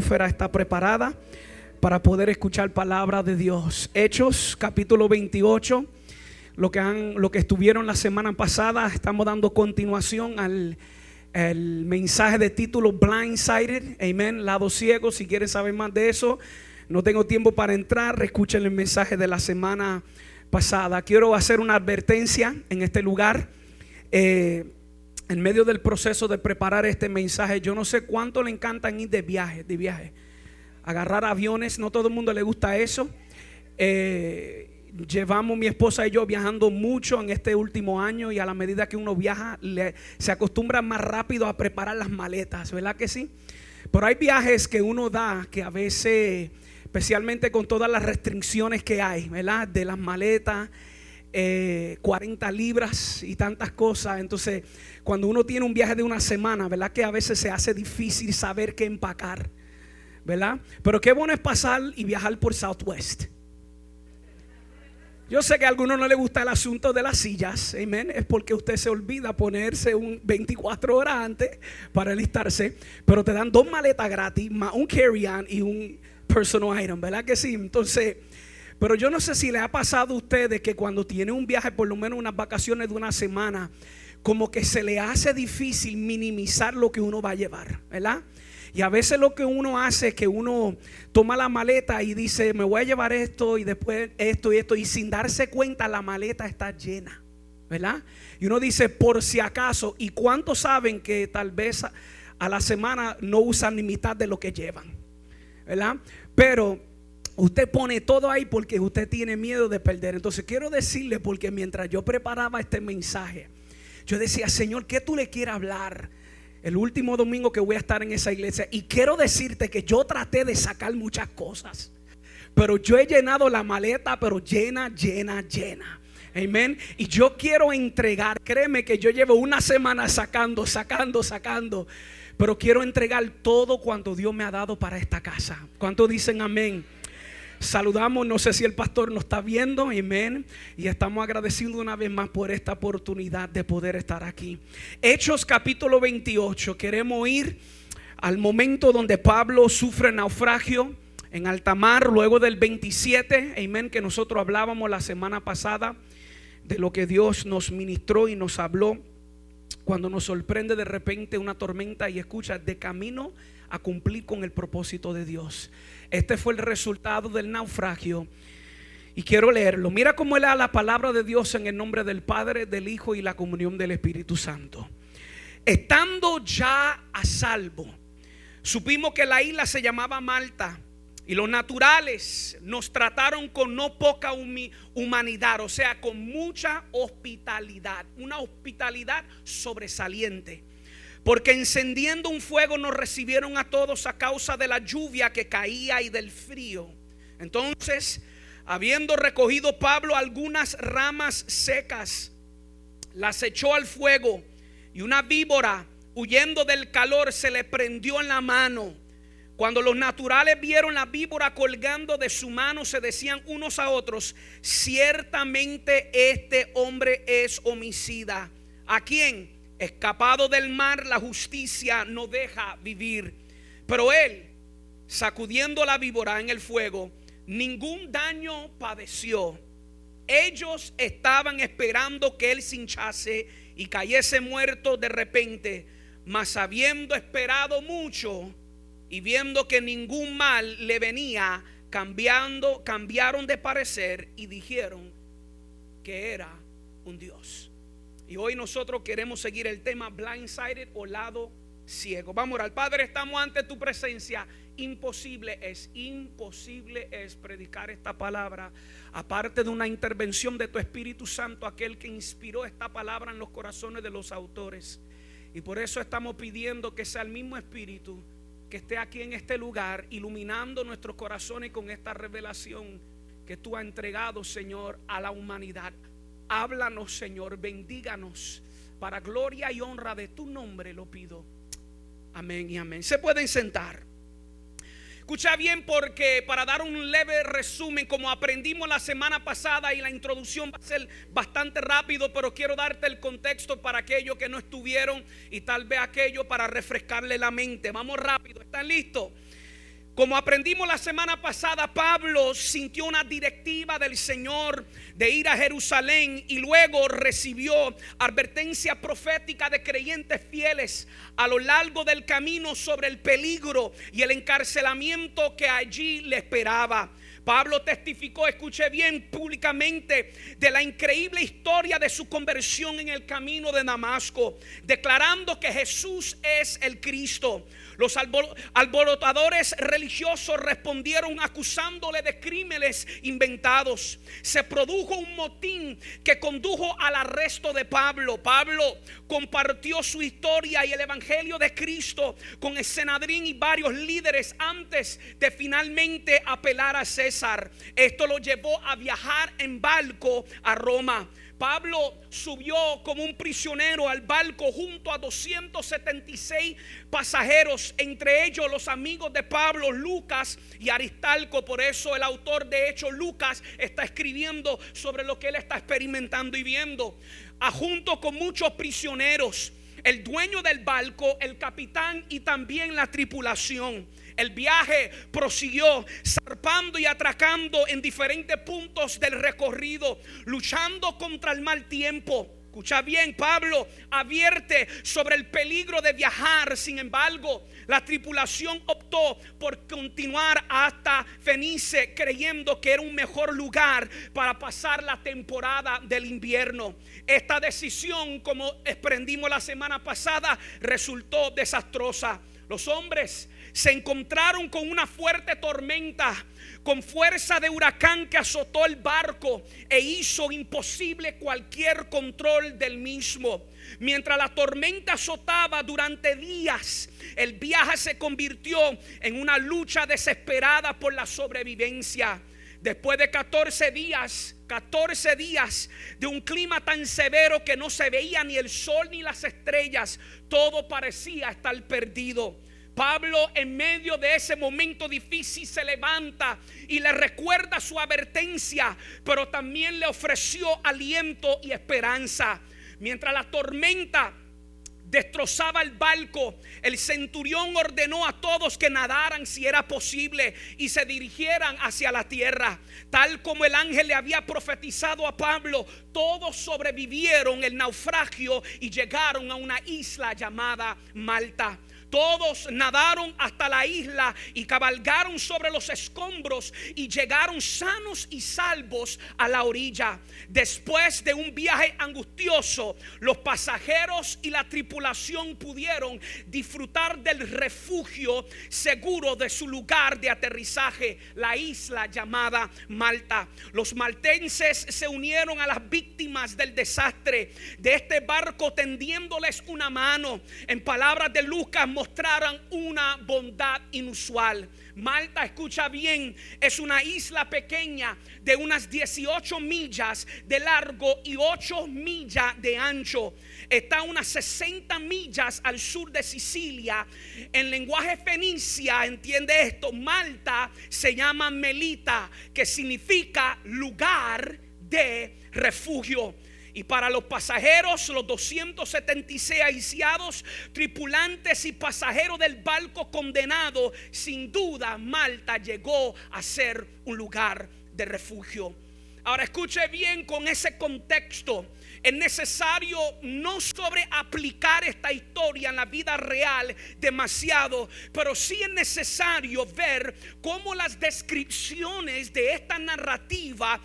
atmósfera está preparada para poder escuchar palabra de Dios. Hechos capítulo 28, lo que, han, lo que estuvieron la semana pasada, estamos dando continuación al el mensaje de título Blindsided, amén, lado ciego, si quieren saber más de eso, no tengo tiempo para entrar, escuchen el mensaje de la semana pasada. Quiero hacer una advertencia en este lugar. Eh, en medio del proceso de preparar este mensaje, yo no sé cuánto le encantan ir de viaje, de viaje, agarrar aviones, no todo el mundo le gusta eso. Eh, llevamos mi esposa y yo viajando mucho en este último año y a la medida que uno viaja se acostumbra más rápido a preparar las maletas, ¿verdad que sí? Pero hay viajes que uno da que a veces, especialmente con todas las restricciones que hay, ¿verdad? De las maletas, 40 eh, libras y tantas cosas. Entonces, cuando uno tiene un viaje de una semana, ¿verdad? Que a veces se hace difícil saber qué empacar, ¿verdad? Pero qué bueno es pasar y viajar por Southwest. Yo sé que a algunos no le gusta el asunto de las sillas, amén. Es porque usted se olvida ponerse un 24 horas antes para alistarse, pero te dan dos maletas gratis, un carry-on y un personal item, ¿verdad que sí? Entonces, pero yo no sé si le ha pasado a ustedes que cuando tiene un viaje, por lo menos unas vacaciones de una semana, como que se le hace difícil minimizar lo que uno va a llevar, ¿verdad? Y a veces lo que uno hace es que uno toma la maleta y dice, me voy a llevar esto y después esto y esto, y sin darse cuenta la maleta está llena, ¿verdad? Y uno dice, por si acaso, ¿y cuántos saben que tal vez a, la semana no usan ni mitad de lo que llevan, ¿verdad? Pero Usted pone todo ahí porque usted tiene miedo de perder. Entonces quiero decirle, porque mientras yo preparaba este mensaje, yo decía, Señor, ¿qué tú le quieres hablar? El último domingo que voy a estar en esa iglesia. Y quiero decirte que yo traté de sacar muchas cosas. Pero yo he llenado la maleta, pero llena, llena, llena. Amén. Y yo quiero entregar. Créeme que yo llevo una semana sacando, sacando, sacando. Pero quiero entregar todo cuanto Dios me ha dado para esta casa. ¿Cuánto dicen amén? Saludamos, no sé si el pastor nos está viendo, amén. Y estamos agradeciendo una vez más por esta oportunidad de poder estar aquí. Hechos capítulo 28, queremos ir al momento donde Pablo sufre naufragio en alta mar, luego del 27, amén, que nosotros hablábamos la semana pasada de lo que Dios nos ministró y nos habló cuando nos sorprende de repente una tormenta y escucha de camino a cumplir con el propósito de Dios. Este fue el resultado del naufragio. Y quiero leerlo. Mira cómo da la palabra de Dios en el nombre del Padre, del Hijo y la comunión del Espíritu Santo. Estando ya a salvo, supimos que la isla se llamaba Malta y los naturales nos trataron con no poca humanidad, o sea, con mucha hospitalidad, una hospitalidad sobresaliente. Porque encendiendo un fuego nos recibieron a todos a causa de la lluvia que caía y del frío. Entonces, habiendo recogido Pablo algunas ramas secas, las echó al fuego y una víbora, huyendo del calor, se le prendió en la mano. Cuando los naturales vieron la víbora colgando de su mano, se decían unos a otros, ciertamente este hombre es homicida. ¿A quién? Escapado del mar, la justicia no deja vivir. Pero él, sacudiendo la víbora en el fuego, ningún daño padeció. Ellos estaban esperando que él se hinchase y cayese muerto de repente, mas habiendo esperado mucho y viendo que ningún mal le venía, cambiando, cambiaron de parecer y dijeron que era un Dios. Y hoy nosotros queremos seguir el tema blindsided o lado ciego. Vamos al Padre, estamos ante tu presencia. Imposible es, imposible es predicar esta palabra, aparte de una intervención de tu Espíritu Santo, aquel que inspiró esta palabra en los corazones de los autores. Y por eso estamos pidiendo que sea el mismo Espíritu que esté aquí en este lugar, iluminando nuestros corazones con esta revelación que tú has entregado, Señor, a la humanidad. Háblanos, Señor, bendíganos. Para gloria y honra de tu nombre lo pido. Amén y amén. Se pueden sentar. Escucha bien porque para dar un leve resumen, como aprendimos la semana pasada y la introducción va a ser bastante rápido, pero quiero darte el contexto para aquellos que no estuvieron y tal vez aquello para refrescarle la mente. Vamos rápido, ¿están listos? Como aprendimos la semana pasada, Pablo sintió una directiva del Señor de ir a Jerusalén y luego recibió advertencia profética de creyentes fieles a lo largo del camino sobre el peligro y el encarcelamiento que allí le esperaba. Pablo testificó, escuche bien, públicamente de la increíble historia de su conversión en el camino de Damasco, declarando que Jesús es el Cristo. Los alborotadores religiosos respondieron acusándole de crímenes inventados. Se produjo un motín que condujo al arresto de Pablo. Pablo compartió su historia y el evangelio de Cristo con el senadrín y varios líderes antes de finalmente apelar a César. Esto lo llevó a viajar en barco a Roma. Pablo subió como un prisionero al barco junto a 276 pasajeros, entre ellos los amigos de Pablo, Lucas y Aristalco. Por eso el autor de hecho Lucas está escribiendo sobre lo que él está experimentando y viendo. A junto con muchos prisioneros, el dueño del barco, el capitán y también la tripulación. El viaje prosiguió, zarpando y atracando en diferentes puntos del recorrido, luchando contra el mal tiempo. Escucha bien, Pablo advierte sobre el peligro de viajar. Sin embargo, la tripulación optó por continuar hasta Fenice, creyendo que era un mejor lugar para pasar la temporada del invierno. Esta decisión, como aprendimos la semana pasada, resultó desastrosa. Los hombres se encontraron con una fuerte tormenta, con fuerza de huracán que azotó el barco e hizo imposible cualquier control del mismo. Mientras la tormenta azotaba durante días, el viaje se convirtió en una lucha desesperada por la sobrevivencia. Después de 14 días, 14 días de un clima tan severo que no se veía ni el sol ni las estrellas, todo parecía estar perdido. Pablo en medio de ese momento difícil se levanta y le recuerda su advertencia, pero también le ofreció aliento y esperanza. Mientras la tormenta destrozaba el barco, el centurión ordenó a todos que nadaran si era posible y se dirigieran hacia la tierra. Tal como el ángel le había profetizado a Pablo, todos sobrevivieron el naufragio y llegaron a una isla llamada Malta. Todos nadaron hasta la isla y cabalgaron sobre los escombros y llegaron sanos y salvos a la orilla. Después de un viaje angustioso, los pasajeros y la tripulación pudieron disfrutar del refugio seguro de su lugar de aterrizaje, la isla llamada Malta. Los maltenses se unieron a las víctimas del desastre de este barco tendiéndoles una mano. En palabras de Lucas, mostraran una bondad inusual. Malta, escucha bien, es una isla pequeña de unas 18 millas de largo y 8 millas de ancho. Está unas 60 millas al sur de Sicilia. En lenguaje fenicia, entiende esto, Malta se llama Melita, que significa lugar de refugio. Y para los pasajeros, los 276 aisiados, tripulantes y pasajeros del barco condenado, sin duda Malta llegó a ser un lugar de refugio. Ahora escuche bien con ese contexto es necesario no sobre aplicar esta historia en la vida real demasiado, pero sí es necesario ver cómo las descripciones de esta narrativa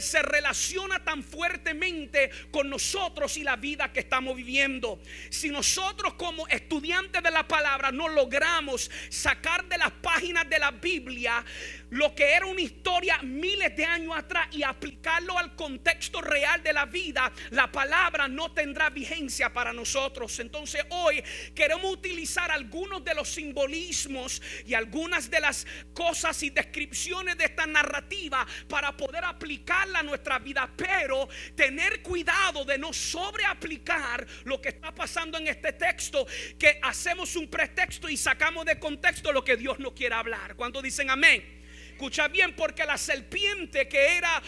se relaciona tan fuertemente con nosotros y la vida que estamos viviendo. Si nosotros como estudiantes de la palabra no logramos sacar de las páginas de la Biblia lo que era una historia miles de años atrás y aplicarlo al contexto real de la vida, la palabra no tendrá vigencia para nosotros. Entonces hoy queremos utilizar algunos de los simbolismos y algunas de las cosas y descripciones de esta narrativa para poder aplicarla a nuestra vida, pero tener cuidado de no sobreaplicar lo que está pasando en este texto, que hacemos un pretexto y sacamos de contexto lo que Dios no quiere hablar. Cuando dicen amén? Escucha bien, porque la serpiente, que era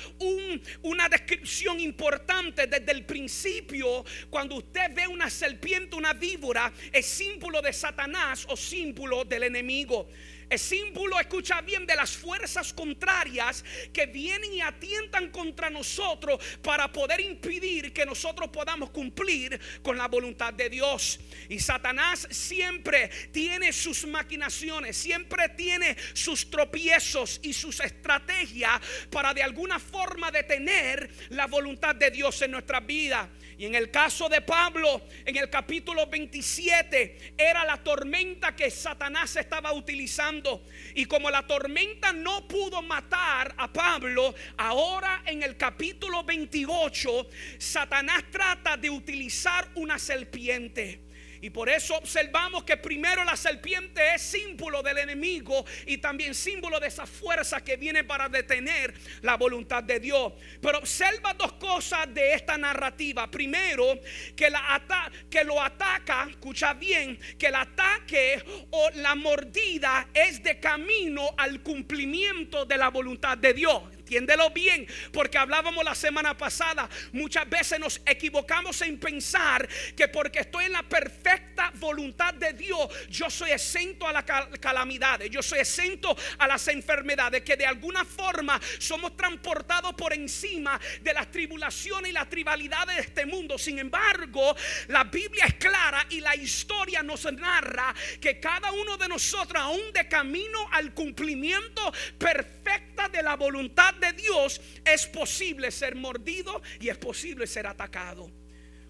una descripción importante desde el principio, cuando usted ve una serpiente, una víbora, es símbolo de Satanás o símbolo del enemigo. Es símbolo, escucha bien, de las fuerzas contrarias que vienen y atientan contra nosotros para poder impedir que nosotros podamos cumplir con la voluntad de Dios. Y Satanás siempre tiene sus maquinaciones, siempre tiene sus tropiezos y sus estrategias para de alguna forma detener la voluntad de Dios en nuestra vida. Y en el caso de Pablo, en el capítulo 27, era la tormenta que Satanás estaba utilizando. Y como la tormenta no pudo matar a Pablo, ahora en el capítulo 28, Satanás trata de utilizar una serpiente. Y por eso observamos que primero la serpiente es símbolo del enemigo y también símbolo de esa fuerza que viene para detener la voluntad de Dios. Pero observa dos cosas de esta narrativa. Primero, que, la que lo ataca, escucha bien, que el ataque o la mordida es de camino al cumplimiento de la voluntad de Dios. Entiéndelo bien, porque hablábamos la semana pasada. Muchas veces nos equivocamos en pensar que porque estoy en la perfecta voluntad de Dios, yo soy exento a las calamidades, yo soy exento a las enfermedades, que de alguna forma somos transportados por encima de las tribulaciones y las tribalidades de este mundo. Sin embargo, la Biblia es clara y la historia nos narra que cada uno de nosotros, aún de camino al cumplimiento perfecta de la voluntad de Dios es posible ser mordido y es posible ser atacado.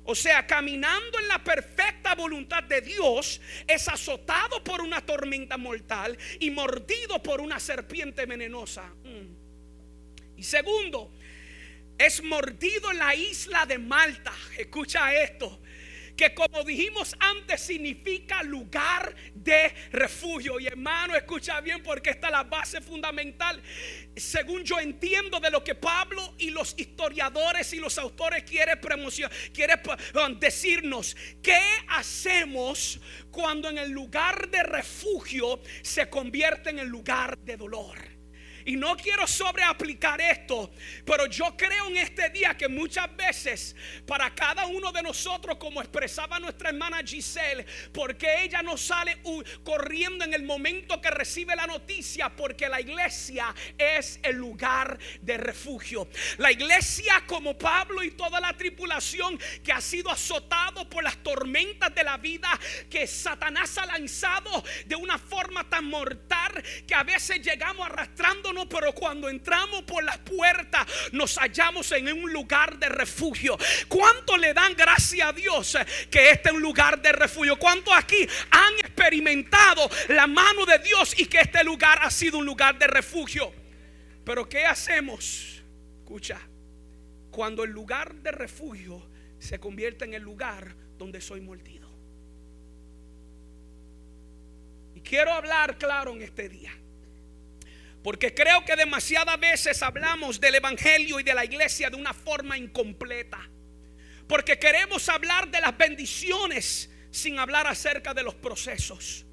O sea, caminando en la perfecta voluntad de Dios, es azotado por una tormenta mortal y mordido por una serpiente venenosa. Mm. Y segundo, es mordido en la isla de Malta. Escucha esto que como dijimos antes significa lugar de refugio. Y hermano, escucha bien porque esta es la base fundamental. Según yo entiendo de lo que Pablo y los historiadores y los autores quieren quiere decirnos, ¿qué hacemos cuando en el lugar de refugio se convierte en el lugar de dolor? Y no quiero sobreaplicar esto, pero yo creo en este día que muchas veces para cada uno de nosotros, como expresaba nuestra hermana Giselle, porque ella no sale corriendo en el momento que recibe la noticia, porque la iglesia es el lugar de refugio. La iglesia como Pablo y toda la tripulación que ha sido azotado por las tormentas de la vida que Satanás ha lanzado de una forma tan mortal que a veces llegamos arrastrando pero cuando entramos por las puertas nos hallamos en un lugar de refugio. ¿Cuánto le dan gracias a Dios que este es un lugar de refugio? ¿Cuántos aquí han experimentado la mano de Dios y que este lugar ha sido un lugar de refugio? Pero ¿qué hacemos? Escucha, cuando el lugar de refugio se convierte en el lugar donde soy mordido. Y quiero hablar claro en este día. Porque creo que demasiadas veces hablamos del Evangelio y de la iglesia de una forma incompleta. Porque queremos hablar de las bendiciones sin hablar acerca de los procesos.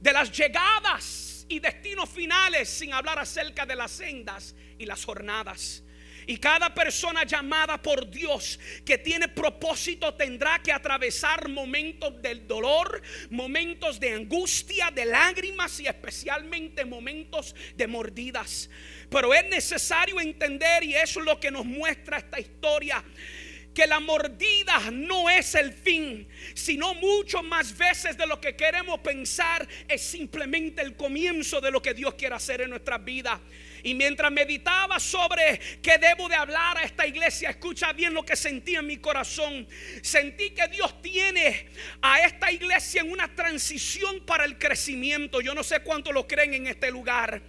De las llegadas y destinos finales sin hablar acerca de las sendas y las jornadas. Y cada persona llamada por Dios que tiene propósito tendrá que atravesar momentos del dolor, momentos de angustia, de lágrimas y especialmente momentos de mordidas. Pero es necesario entender, y eso es lo que nos muestra esta historia, que la mordida no es el fin, sino mucho más veces de lo que queremos pensar es simplemente el comienzo de lo que Dios quiere hacer en nuestras vidas. Y mientras meditaba sobre qué debo de hablar a esta iglesia, escucha bien lo que sentí en mi corazón. Sentí que Dios tiene a esta iglesia en una transición para el crecimiento. Yo no sé cuánto lo creen en este lugar.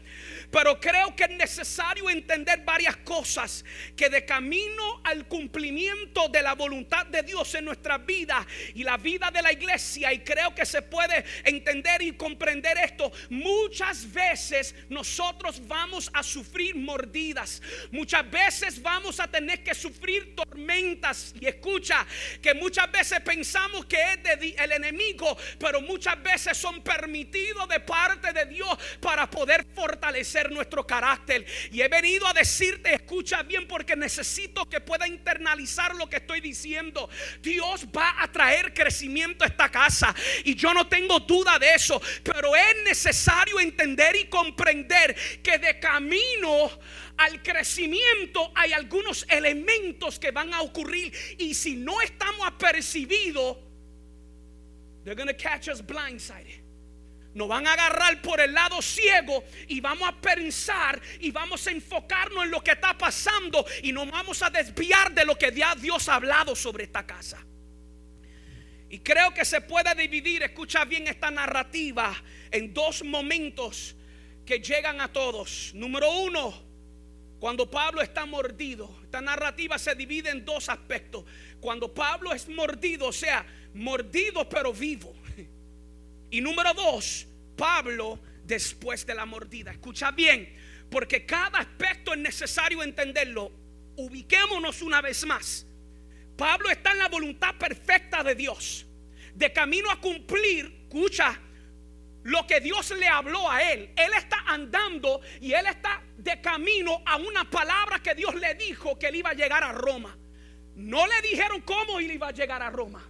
Pero creo que es necesario entender varias cosas que de camino al cumplimiento de la voluntad de Dios en nuestra vida y la vida de la iglesia, y creo que se puede entender y comprender esto, muchas veces nosotros vamos a sufrir mordidas, muchas veces vamos a tener que sufrir tormentas. Y escucha que muchas veces pensamos que es de el enemigo, pero muchas veces son permitidos de parte de Dios para poder fortalecer nuestro carácter. Y he venido a decirte, escucha bien porque necesito que pueda internalizar lo que estoy diciendo. Dios va a traer crecimiento a esta casa y yo no tengo duda de eso, pero es necesario entender y comprender que de camino al crecimiento hay algunos elementos que van a ocurrir y si no estamos apercibidos, they're going to catch us blindsided. Nos van a agarrar por el lado ciego y vamos a pensar y vamos a enfocarnos en lo que está pasando y nos vamos a desviar de lo que ya Dios ha hablado sobre esta casa. Y creo que se puede dividir, escucha bien esta narrativa, en dos momentos que llegan a todos. Número uno, cuando Pablo está mordido. Esta narrativa se divide en dos aspectos. Cuando Pablo es mordido, o sea, mordido pero vivo. Y número dos, Pablo después de la mordida. Escucha bien, porque cada aspecto es necesario entenderlo. Ubiquémonos una vez más. Pablo está en la voluntad perfecta de Dios, de camino a cumplir, escucha, lo que Dios le habló a él. Él está andando y él está de camino a una palabra que Dios le dijo que él iba a llegar a Roma. No le dijeron cómo él iba a llegar a Roma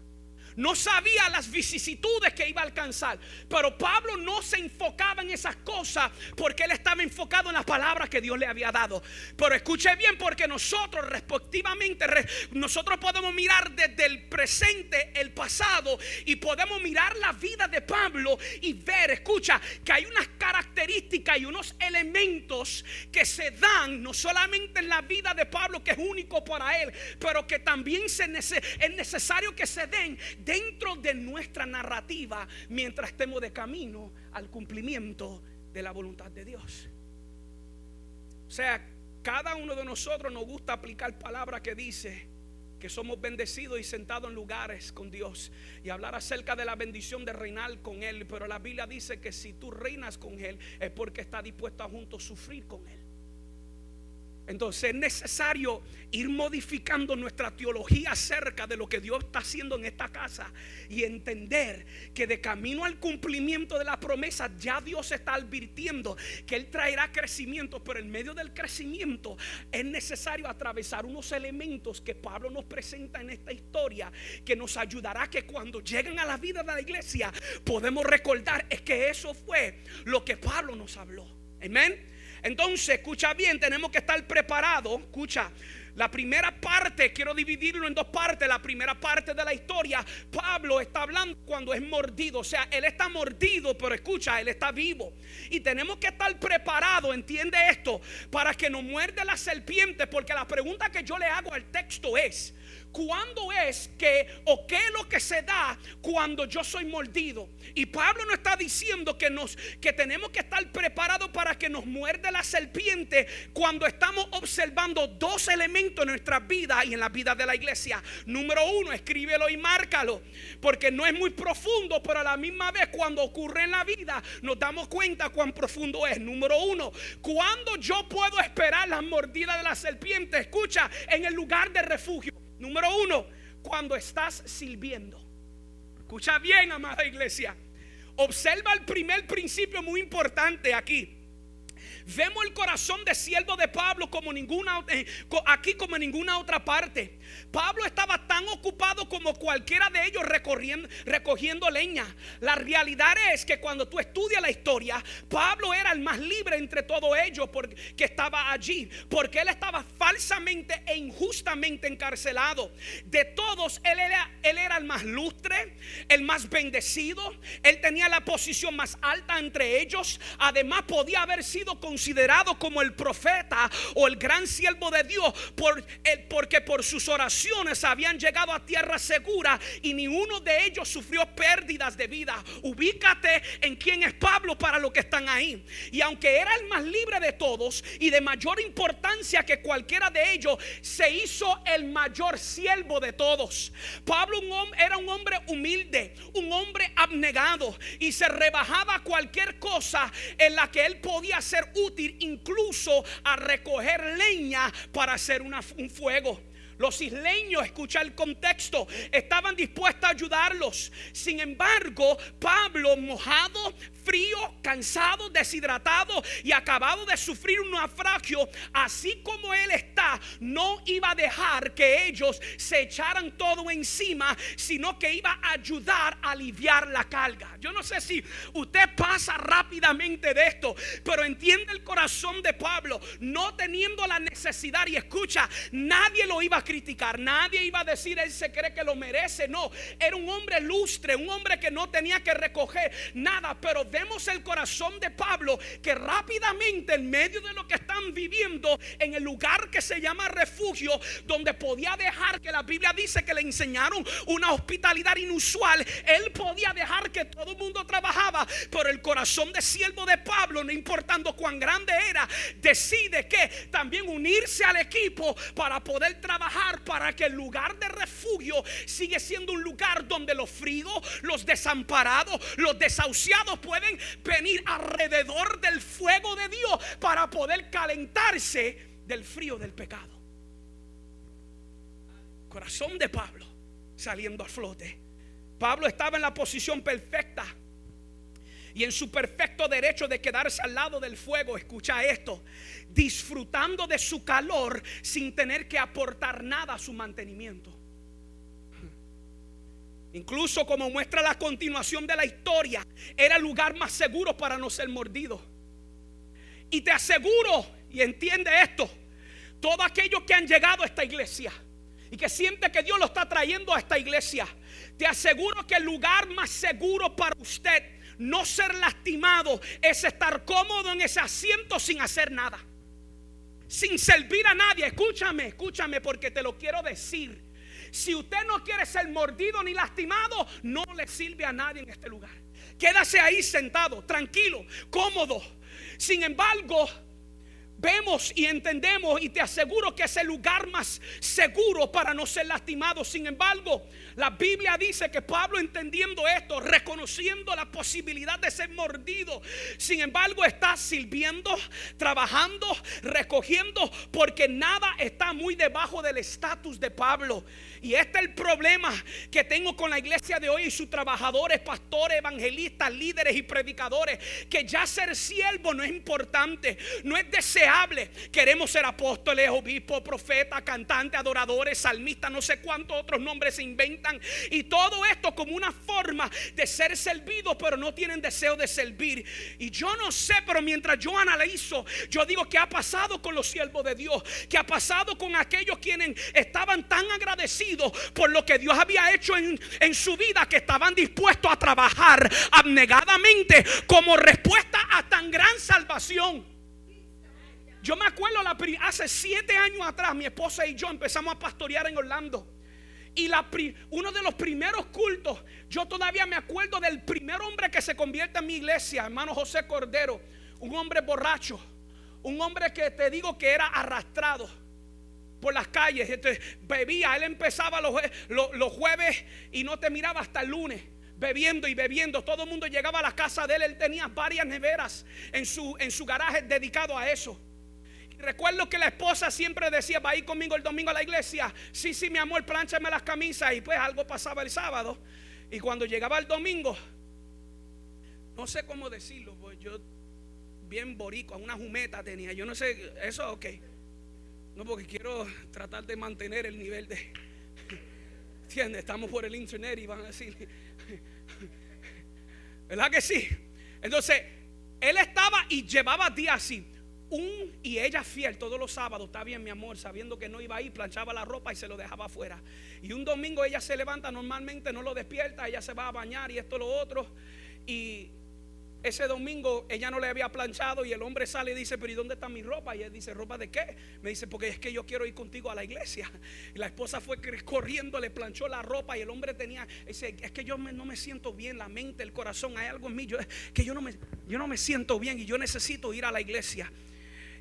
no sabía las vicisitudes que iba a alcanzar. Pero Pablo no se enfocaba en esas cosas porque él estaba enfocado en las palabras que Dios le había dado. Pero escuche bien porque nosotros respectivamente, nosotros podemos mirar desde el presente, el pasado y podemos mirar la vida de Pablo y ver, escucha, que hay unas características y unos elementos que se dan no solamente en la vida de Pablo que es único para él, pero que también es necesario que se den dentro de nuestra narrativa mientras estemos de camino al cumplimiento de la voluntad de Dios. O sea, cada uno de nosotros nos gusta aplicar palabras que dice que somos bendecidos y sentados en lugares con Dios y hablar acerca de la bendición de reinar con Él. Pero la Biblia dice que si tú reinas con Él es porque está dispuesto a juntos sufrir con Él. Entonces es necesario ir modificando nuestra teología acerca de lo que Dios está haciendo en esta casa y entender que de camino al cumplimiento de la promesa ya Dios está advirtiendo que Él traerá crecimiento, pero en medio del crecimiento es necesario atravesar unos elementos que Pablo nos presenta en esta historia que nos ayudará que cuando lleguen a la vida de la iglesia podemos recordar es que eso fue lo que Pablo nos habló. Amén. Entonces, escucha bien, tenemos que estar preparados. Escucha, la primera parte, quiero dividirlo en dos partes. La primera parte de la historia, Pablo está hablando cuando es mordido. O sea, él está mordido, pero escucha, él está vivo. Y tenemos que estar preparados, entiende esto, para que nos muerde la serpiente. Porque la pregunta que yo le hago al texto es, ¿Cuándo es que o qué es lo que se da cuando yo soy mordido? Y Pablo nos está diciendo que nos que tenemos que estar preparados para que nos muerde la serpiente cuando estamos observando dos elementos en nuestra vida y en la vida de la iglesia. Número uno, escríbelo y márcalo, porque no es muy profundo, pero a la misma vez cuando ocurre en la vida nos damos cuenta cuán profundo es. Número uno, cuando yo puedo esperar la mordida de la serpiente, escucha, en el lugar de refugio. Número uno, cuando estás sirviendo. Escucha bien, amada iglesia. Observa el primer principio muy importante aquí. Vemos el corazón de siervo de Pablo como ninguna eh, aquí como ninguna otra parte. Pablo estaba tan ocupado como cualquiera de ellos recogiendo leña. La realidad es que cuando tú estudias la historia, Pablo era el más libre entre todos ellos porque estaba allí, porque él estaba falsamente e injustamente encarcelado. De todos, él era, él era el más lustre, el más bendecido, él tenía la posición más alta entre ellos. Además, podía haber sido con considerado como el profeta o el gran siervo de Dios por, porque por sus oraciones habían llegado a tierra segura y ni uno de ellos sufrió pérdidas de vida. Ubícate en quién es Pablo para los que están ahí. Y aunque era el más libre de todos y de mayor importancia que cualquiera de ellos, se hizo el mayor siervo de todos. Pablo era un hombre humilde, un hombre abnegado y se rebajaba cualquier cosa en la que él podía ser útil incluso a recoger leña para hacer un fuego. Los isleños, escucha el contexto, estaban dispuestos a ayudarlos. Sin embargo, Pablo, mojado, frío, cansado, deshidratado y acabado de sufrir un naufragio, así como él está, no iba a dejar que ellos se echaran todo encima, sino que iba a ayudar a aliviar la carga. Yo no sé si usted pasa rápidamente de esto, pero entiende el corazón de Pablo, no teniendo la necesidad y escucha, nadie lo iba a criticar, nadie iba a decir él se cree que lo merece, no, era un hombre lustre, un hombre que no tenía que recoger nada, pero vemos el corazón de Pablo que rápidamente en medio de lo que están viviendo en el lugar que se llama refugio, donde podía dejar que la Biblia dice que le enseñaron una hospitalidad inusual, él podía dejar que todo el mundo trabajaba, pero el corazón de siervo de Pablo, no importando cuán grande era, decide que también unirse al equipo para poder trabajar para que el lugar de refugio sigue siendo un lugar donde los fríos, los desamparados, los desahuciados pueden venir alrededor del fuego de Dios para poder calentarse del frío del pecado. Corazón de Pablo saliendo a flote. Pablo estaba en la posición perfecta y en su perfecto derecho de quedarse al lado del fuego, escucha esto, disfrutando de su calor sin tener que aportar nada a su mantenimiento. Incluso como muestra la continuación de la historia, era el lugar más seguro para no ser mordido. Y te aseguro, y entiende esto, todos aquellos que han llegado a esta iglesia y que siente que Dios lo está trayendo a esta iglesia, te aseguro que el lugar más seguro para usted no ser lastimado es estar cómodo en ese asiento sin hacer nada. Sin servir a nadie. Escúchame, escúchame porque te lo quiero decir. Si usted no quiere ser mordido ni lastimado, no le sirve a nadie en este lugar. Quédase ahí sentado, tranquilo, cómodo. Sin embargo, vemos y entendemos y te aseguro que es el lugar más seguro para no ser lastimado. Sin embargo, la Biblia dice que Pablo entendiendo esto, reconociendo la posibilidad de ser mordido, sin embargo está sirviendo, trabajando, recogiendo, porque nada está muy debajo del estatus de Pablo. Y este es el problema que tengo con la iglesia de hoy y sus trabajadores, pastores, evangelistas, líderes y predicadores. Que ya ser siervo no es importante, no es deseable. Queremos ser apóstoles, obispos, profetas, cantantes, adoradores, salmistas, no sé cuántos otros nombres se inventan. Y todo esto como una forma de ser servido, pero no tienen deseo de servir. Y yo no sé, pero mientras yo analizo, yo digo que ha pasado con los siervos de Dios, que ha pasado con aquellos quienes estaban tan agradecidos por lo que Dios había hecho en, en su vida que estaban dispuestos a trabajar abnegadamente como respuesta a tan gran salvación. Yo me acuerdo hace siete años atrás, mi esposa y yo empezamos a pastorear en Orlando. Y uno de los primeros cultos, yo todavía me acuerdo del primer hombre que se convierte en mi iglesia, hermano José Cordero, un hombre borracho, un hombre que te digo que era arrastrado por las calles. Entonces, bebía. Él empezaba los, los, jueves y no te miraba hasta el lunes bebiendo y bebiendo. Todo el mundo llegaba a la casa de él. Él tenía varias neveras en su, en su garaje dedicado a eso. Recuerdo que la esposa siempre decía, va a ir conmigo el domingo a la iglesia. Sí, sí, mi amor, planchame las camisas. Y pues algo pasaba el sábado. Y cuando llegaba el domingo, no sé cómo decirlo, pues yo bien borico, una jumeta tenía. Yo no sé, eso ok. No, porque quiero tratar de mantener el nivel de... ¿Entiendes? Estamos por el internet y van a decir... ¿Verdad que sí? Entonces, él estaba y llevaba días así. Un y ella fiel todos los sábados, está bien mi amor, sabiendo que no iba a ir, planchaba la ropa y se lo dejaba afuera. Y un domingo ella se levanta, normalmente no lo despierta, ella se va a bañar y esto lo otro. Y ese domingo ella no le había planchado y el hombre sale y dice, pero ¿y dónde está mi ropa? Y él dice, ¿ropa de qué? Me dice, porque es que yo quiero ir contigo a la iglesia. Y la esposa fue corriendo, le planchó la ropa y el hombre tenía, dice, es que yo no me siento bien, la mente, el corazón, hay algo en mí, que yo no, me, yo no me siento bien y yo necesito ir a la iglesia.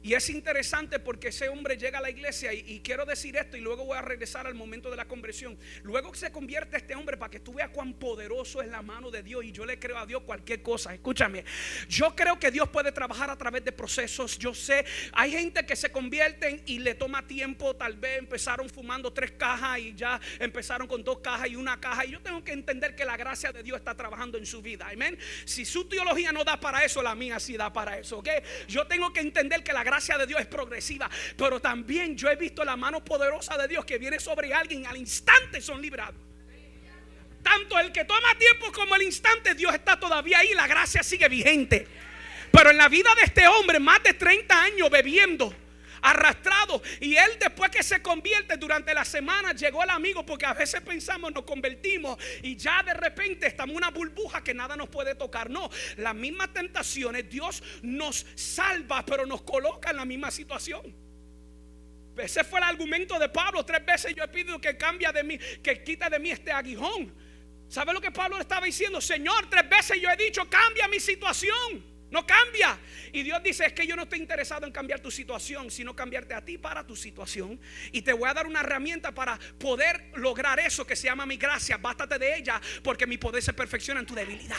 Y es interesante porque ese hombre llega a la iglesia y, quiero decir esto y luego voy a regresar al momento de la conversión. Luego se convierte este hombre para que tú veas cuán poderoso es la mano de Dios y yo le creo a Dios cualquier cosa. Escúchame, yo creo que Dios puede trabajar a través de procesos. Yo sé, hay gente que se convierten y le toma tiempo, tal vez empezaron fumando tres cajas y ya empezaron con dos cajas y una caja. Y yo tengo que entender que la gracia de Dios está trabajando en su vida. Amén. Si su teología no da para eso, la mía sí da para eso. ¿ok? Yo tengo que entender que la gracia de Dios es progresiva, pero también yo he visto la mano poderosa de Dios que viene sobre alguien al instante son librados. Tanto el que toma tiempo como el instante, Dios está todavía ahí, la gracia sigue vigente. Pero en la vida de este hombre, más de 30 años bebiendo arrastrado. Y él después que se convierte durante la semana llegó el amigo porque a veces pensamos nos convertimos y ya de repente estamos en una burbuja que nada nos puede tocar. No, las mismas tentaciones Dios nos salva pero nos coloca en la misma situación. Ese fue el argumento de Pablo. Tres veces yo he pedido que cambie de mí, que quita de mí este aguijón. ¿Sabe lo que Pablo estaba diciendo? Señor, tres veces yo he dicho, cambia mi situación. No cambia. Y Dios dice, es que yo no estoy interesado en cambiar tu situación, sino cambiarte a ti para tu situación. Y te voy a dar una herramienta para poder lograr eso que se llama mi gracia. Bástate de ella porque mi poder se perfecciona en tu debilidad.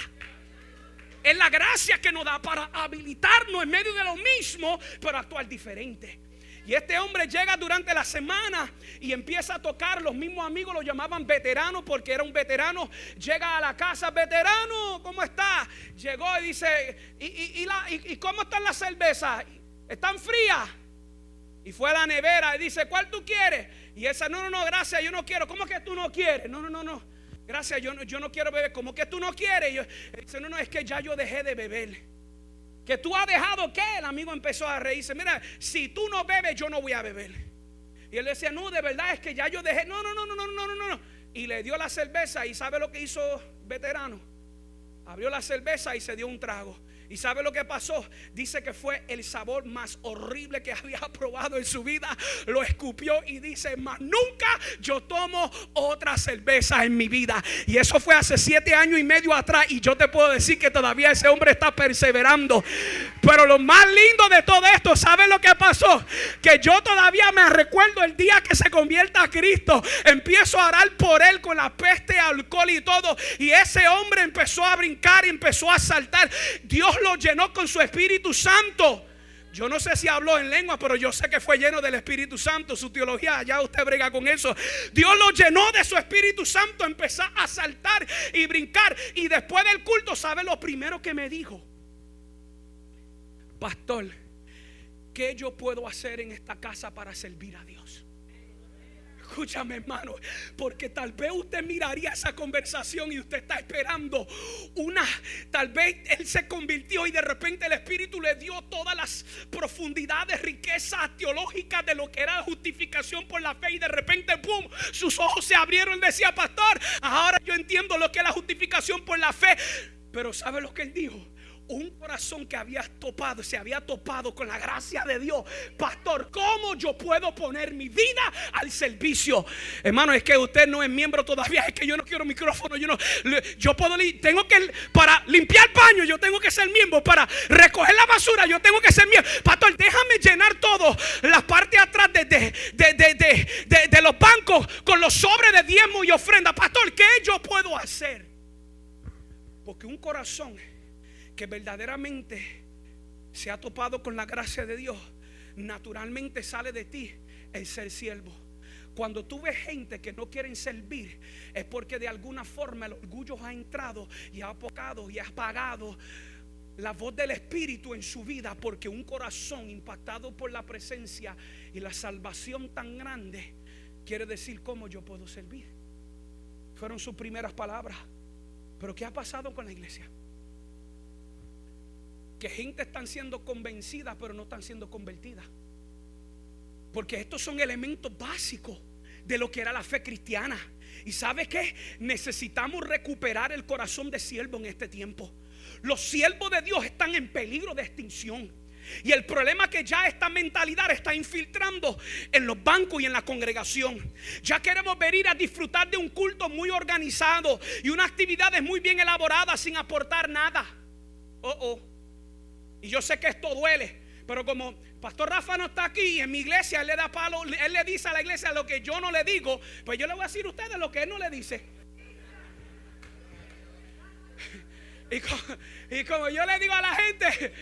Es la gracia que nos da para habilitarnos en medio de lo mismo, pero actuar diferente. Y este hombre llega durante la semana y empieza a tocar. Los mismos amigos lo llamaban veterano porque era un veterano. Llega a la casa, veterano, ¿cómo está? Llegó y dice, ¿y, cómo están las cervezas? ¿Están frías? Y fue a la nevera y dice, ¿cuál tú quieres? Y esa, no, no, no, gracias, yo no quiero. ¿Cómo que tú no quieres? No, no, no, no. Gracias, yo no, yo no quiero beber. ¿Cómo que tú no quieres? Y yo, dice, no, no, es que ya yo dejé de beber. Que tú has dejado que el amigo empezó a reírse. Mira, si tú no bebes, yo no voy a beber. Y él decía, no, de verdad es que ya yo dejé. No, no, no, no, no, no, no, no. Y le dio la cerveza. ¿Y sabe lo que hizo veterano? Abrió la cerveza y se dio un trago. ¿Y sabe lo que pasó? Dice que fue el sabor más horrible que había probado en su vida. Lo escupió y dice, más nunca yo tomo otra cerveza en mi vida. Y eso fue hace siete años y medio atrás. Y yo te puedo decir que todavía ese hombre está perseverando. Pero lo más lindo de todo esto, ¿sabe lo que pasó? Que yo todavía me recuerdo el día que se convierta a Cristo. Empiezo a orar por él con la peste, alcohol y todo. Y ese hombre empezó a brincar y empezó a saltar. Dios lo llenó con su Espíritu Santo. Yo no sé si habló en lengua, pero yo sé que fue lleno del Espíritu Santo. Su teología, ya usted brega con eso. Dios lo llenó de su Espíritu Santo. Empezó a saltar y brincar. Y después del culto, ¿sabe lo primero que me dijo? Pastor, ¿qué yo puedo hacer en esta casa para servir a Dios? Escúchame, hermano, porque tal vez usted miraría esa conversación y usted está esperando una, tal vez él se convirtió y de repente el Espíritu le dio todas las profundidades, riquezas teológicas de lo que era justificación por la fe y de repente, ¡pum!, sus ojos se abrieron decía, pastor, ahora yo entiendo lo que es la justificación por la fe. Pero ¿sabe lo que él dijo? Un corazón que había topado, se había topado con la gracia de Dios. Pastor, ¿cómo yo puedo poner mi vida al servicio? Hermano, es que usted no es miembro todavía, es que yo no quiero micrófono, yo no yo puedo tengo que para limpiar paño, yo tengo que ser miembro, para recoger la basura, yo tengo que ser miembro. Pastor, déjame llenar todo la parte atrás de, de, de, de los bancos con los sobres de diezmo y ofrenda. Pastor, ¿qué yo puedo hacer? Porque un corazón que verdaderamente se ha topado con la gracia de Dios, naturalmente sale de ti el ser siervo. Cuando tú ves gente que no quieren servir, es porque de alguna forma el orgullo ha entrado y ha apocado y ha apagado la voz del Espíritu en su vida, porque un corazón impactado por la presencia y la salvación tan grande quiere decir cómo yo puedo servir. Fueron sus primeras palabras. Pero ¿qué ha pasado con la iglesia? Que gente están siendo convencida pero no están siendo convertidas. Porque estos son elementos básicos de lo que era la fe cristiana. ¿Y sabe qué? Necesitamos recuperar el corazón de siervo en este tiempo. Los siervos de Dios están en peligro de extinción. Y el problema que ya esta mentalidad está infiltrando en los bancos y en la congregación. Ya queremos venir a disfrutar de un culto muy organizado y unas actividades muy bien elaboradas sin aportar nada. Oh, oh. Y yo sé que esto duele, Pero como Pastor Rafa no está aquí en mi iglesia, él le da palo, él le dice a la iglesia lo que yo no le digo, pues yo le voy a decir a ustedes lo que él no le dice. Y como, yo le digo a la gente,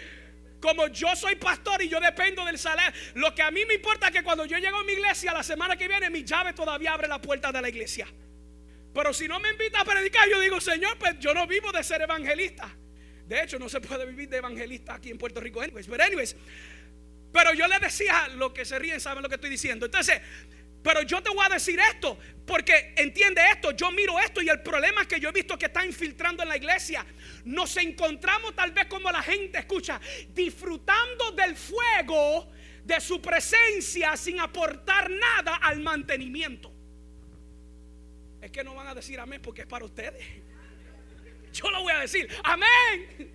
como yo soy pastor y yo dependo del salario, lo que a mí me importa es que cuando yo llego a mi iglesia la semana que viene, mi llave todavía abre la puerta de la iglesia. Pero si no me invita a predicar, yo digo, Señor, pues yo no vivo de ser evangelista. De hecho, no se puede vivir de evangelista aquí en Puerto Rico. Anyways, pero anyways, pero yo le decía, lo que se ríen saben lo que estoy diciendo. Entonces, pero yo te voy a decir esto, porque entiende esto, yo miro esto y el problema que yo he visto que está infiltrando en la iglesia. Nos encontramos tal vez como la gente escucha, disfrutando del fuego de su presencia sin aportar nada al mantenimiento. Es que no van a decir amén porque es para ustedes. Yo lo voy a decir, amén.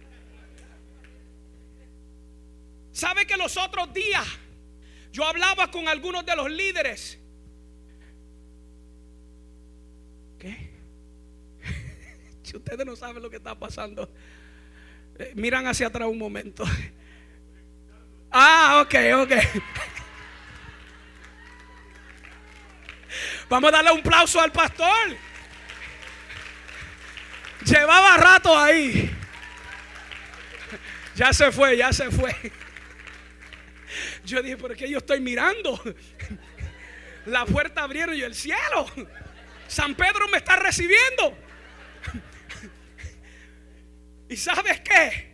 ¿Sabe que los otros días yo hablaba con algunos de los líderes? ¿Qué? si ustedes no saben lo que está pasando, eh, miran hacia atrás un momento. Ah, ok, ok. Vamos a darle un aplauso al pastor. Llevaba rato ahí. Ya se fue, ya se fue. Yo dije, ¿por qué yo estoy mirando? La puerta abrieron y el cielo. San Pedro me está recibiendo. ¿Y sabes qué?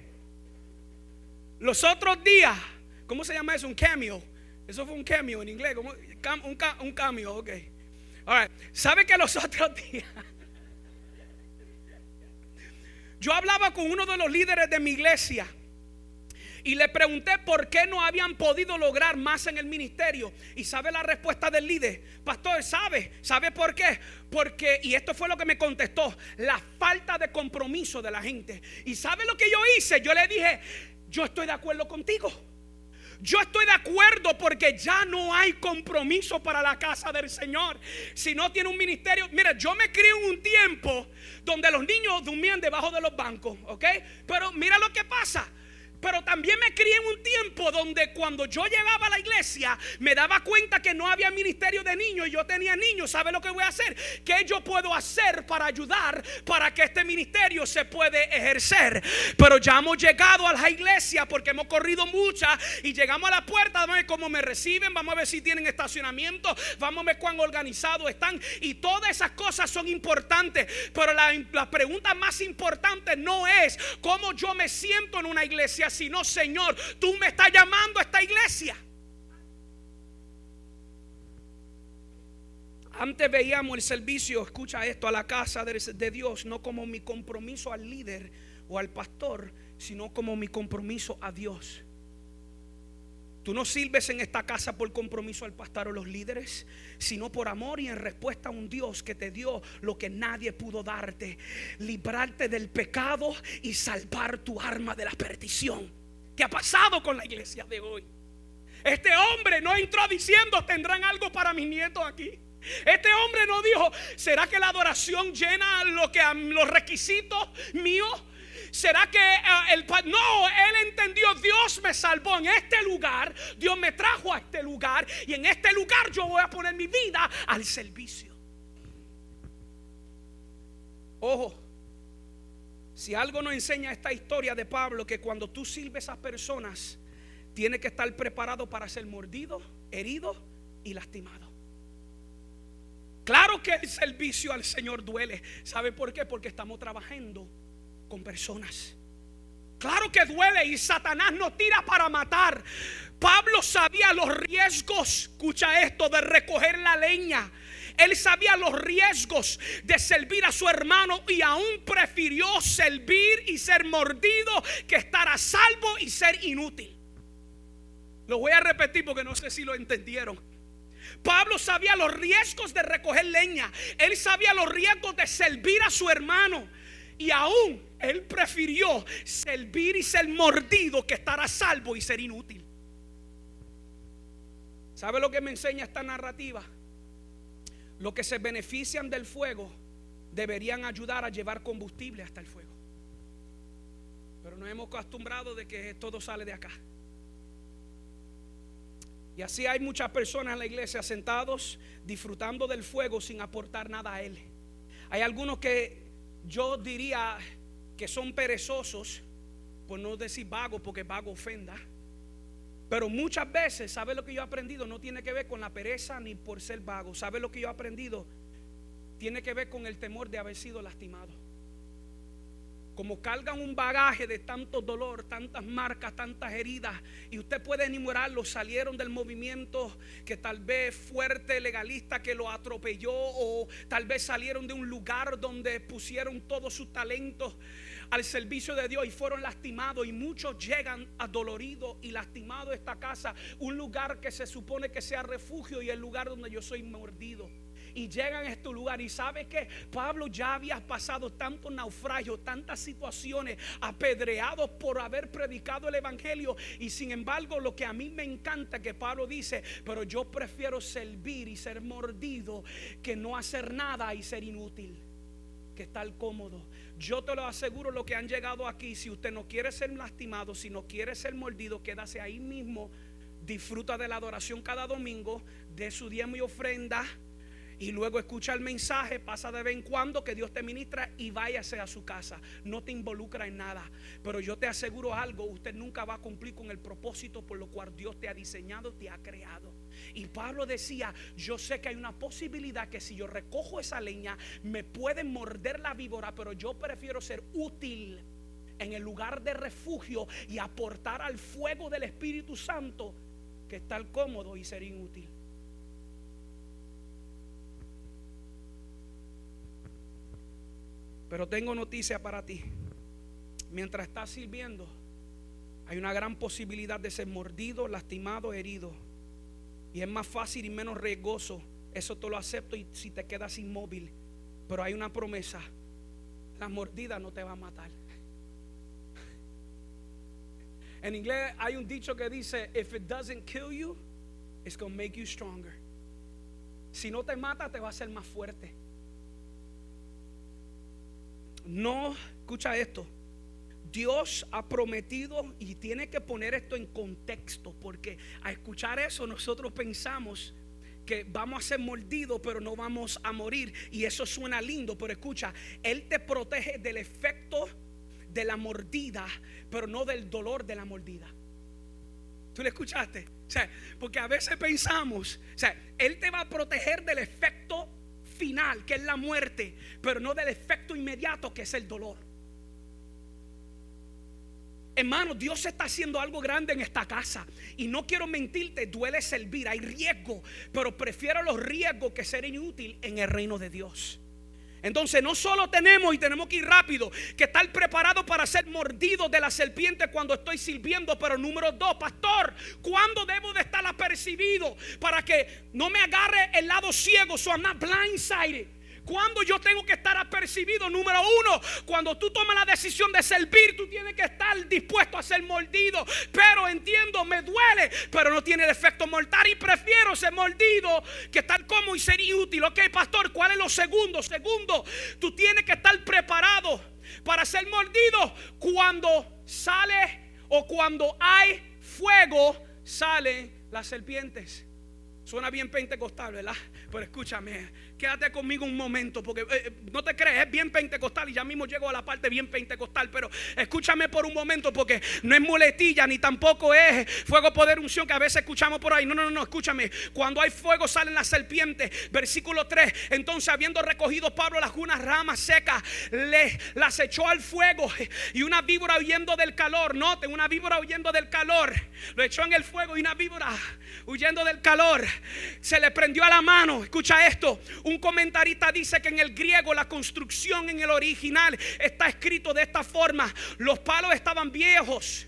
Los otros días, ¿cómo se llama eso? Un cameo. Eso fue un cameo en inglés. Un, cameo, ok. ¿Sabe que los otros días? Yo hablaba con uno de los líderes de mi iglesia y le pregunté por qué no habían podido lograr más en el ministerio. Y sabe la respuesta del líder. Pastor, ¿sabe? ¿Sabe por qué? Porque, y esto fue lo que me contestó, la falta de compromiso de la gente. ¿Y sabe lo que yo hice? Yo le dije, yo estoy de acuerdo contigo. Yo estoy de acuerdo porque ya no hay compromiso para la casa del Señor. Si no tiene un ministerio, mira, yo me crié en un tiempo donde los niños dormían debajo de los bancos, ¿ok? Pero mira lo que pasa. Pero también me crié en un tiempo donde cuando yo llegaba a la iglesia me daba cuenta que no había ministerio de niños y yo tenía niños. ¿Sabe lo que voy a hacer? ¿Qué yo puedo hacer para ayudar para que este ministerio se puede ejercer? Pero ya hemos llegado a la iglesia porque hemos corrido muchas y llegamos a la puerta. Vamos a ver cómo me reciben, vamos a ver si tienen estacionamiento, vamos a ver cuán organizados están. Y todas esas cosas son importantes. Pero la, la pregunta más importante no es cómo yo me siento en una iglesia sino, Señor, tú me estás llamando a esta iglesia. Antes veíamos el servicio, escucha esto, a la casa de, Dios, no como mi compromiso al líder o al pastor, sino como mi compromiso a Dios. Tú no sirves en esta casa por compromiso al pastor o los líderes, sino por amor y en respuesta a un Dios que te dio lo que nadie pudo darte, librarte del pecado y salvar tu arma de la perdición. ¿Qué ha pasado con la iglesia de hoy? Este hombre no entró diciendo, tendrán algo para mis nietos aquí. Este hombre no dijo, ¿será que la adoración llena lo que, los requisitos míos? ¿Será que eh, el no, él entendió, Dios me salvó en este lugar, Dios me trajo a este lugar y en este lugar yo voy a poner mi vida al servicio. Ojo, si algo nos enseña esta historia de Pablo, que cuando tú sirves a personas, tienes que estar preparado para ser mordido, herido y lastimado. Claro que el servicio al Señor duele. ¿Sabe por qué? Porque estamos trabajando con personas. Claro que duele y Satanás nos tira para matar. Pablo sabía los riesgos, escucha esto, de recoger la leña. Él sabía los riesgos de servir a su hermano y aún prefirió servir y ser mordido que estar a salvo y ser inútil. Lo voy a repetir porque no sé si lo entendieron. Pablo sabía los riesgos de recoger leña. Él sabía los riesgos de servir a su hermano. Y aún él prefirió servir y ser mordido que estar a salvo y ser inútil. ¿Sabe lo que me enseña esta narrativa? Los que se benefician del fuego deberían ayudar a llevar combustible hasta el fuego. Pero nos hemos acostumbrado de que todo sale de acá. Y así hay muchas personas en la iglesia sentados disfrutando del fuego sin aportar nada a él. Hay algunos que yo diría que son perezosos, por no decir vago, porque vago ofenda. Pero muchas veces, ¿sabe lo que yo he aprendido? No tiene que ver con la pereza ni por ser vago. ¿Sabe lo que yo he aprendido? Tiene que ver con el temor de haber sido lastimado como cargan un bagaje de tanto dolor, tantas marcas, tantas heridas, y usted puede enumerarlos, salieron del movimiento que tal vez fuerte, legalista, que lo atropelló, o tal vez salieron de un lugar donde pusieron todos sus talentos al servicio de Dios y fueron lastimados, y muchos llegan adoloridos y lastimados esta casa, un lugar que se supone que sea refugio y el lugar donde yo soy mordido y llegan a este lugar. Y sabe que Pablo ya había pasado tantos naufragios, tantas situaciones, apedreados por haber predicado el Evangelio. Y sin embargo, lo que a mí me encanta que Pablo dice, pero yo prefiero servir y ser mordido que no hacer nada y ser inútil que estar cómodo. Yo te lo aseguro, lo que han llegado aquí, si usted no quiere ser lastimado, si no quiere ser mordido, quédase ahí mismo. Disfruta de la adoración cada domingo, de su diezmo y ofrenda y luego escucha el mensaje, pasa de vez en cuando que Dios te ministra y váyase a su casa. No te involucra en nada. Pero yo te aseguro algo, usted nunca va a cumplir con el propósito por lo cual Dios te ha diseñado, te ha creado. Y Pablo decía, yo sé que hay una posibilidad que si yo recojo esa leña, me pueden morder la víbora, pero yo prefiero ser útil en el lugar de refugio y aportar al fuego del Espíritu Santo que estar cómodo y ser inútil. Pero tengo noticia para ti. Mientras estás sirviendo, hay una gran posibilidad de ser mordido, lastimado, herido. Y es más fácil y menos riesgoso. Eso te lo acepto y si te quedas inmóvil. Pero hay una promesa. La mordida no te va a matar. En inglés hay un dicho que dice, if it doesn't kill you, it's going to make you stronger. Si no te mata, te va a hacer más fuerte. No, escucha esto. Dios ha prometido y tiene que poner esto en contexto porque a escuchar eso nosotros pensamos que vamos a ser mordidos pero no vamos a morir y eso suena lindo, pero escucha, Él te protege del efecto de la mordida pero no del dolor de la mordida. ¿Tú le escuchaste? O sea, porque a veces pensamos, o sea, Él te va a proteger del efecto final, que es la muerte, pero no del efecto inmediato, que es el dolor. Hermano, Dios está haciendo algo grande en esta casa. Y no quiero mentirte, duele servir, hay riesgo, pero prefiero los riesgos que ser inútil en el reino de Dios. Entonces no solo tenemos y tenemos que ir rápido, que estar preparado para ser mordido de la serpiente cuando estoy sirviendo, pero número dos, pastor, ¿cuándo debo de estar apercibido para que no me agarre el lado ciego, so I'm not blindsided? Cuando yo tengo que estar apercibido, número uno, cuando tú tomas la decisión de servir, tú tienes que estar dispuesto a ser mordido. Pero entiendo, me duele, pero no tiene el efecto mortal y prefiero ser mordido que estar como y ser útil. Ok, pastor, ¿cuál es lo segundo? Segundo, tú tienes que estar preparado para ser mordido cuando sale o cuando hay fuego, salen las serpientes. Suena bien pentecostal, ¿verdad? Pero escúchame, quédate conmigo un momento, porque eh, eh, no te crees, es bien pentecostal y ya mismo llego a la parte bien pentecostal, pero escúchame por un momento, porque no es muletilla ni tampoco es fuego, poder, unción que a veces escuchamos por ahí. No, no, no, escúchame. Cuando hay fuego salen las serpientes. Versículo 3. Entonces, habiendo recogido Pablo las unas ramas secas, le, las echó al fuego y una víbora huyendo del calor. Noten, una víbora huyendo del calor. Lo echó en el fuego y una víbora huyendo del calor se le prendió a la mano. Escucha esto. Un comentarista dice que en el griego la construcción en el original está escrito de esta forma. Los palos estaban viejos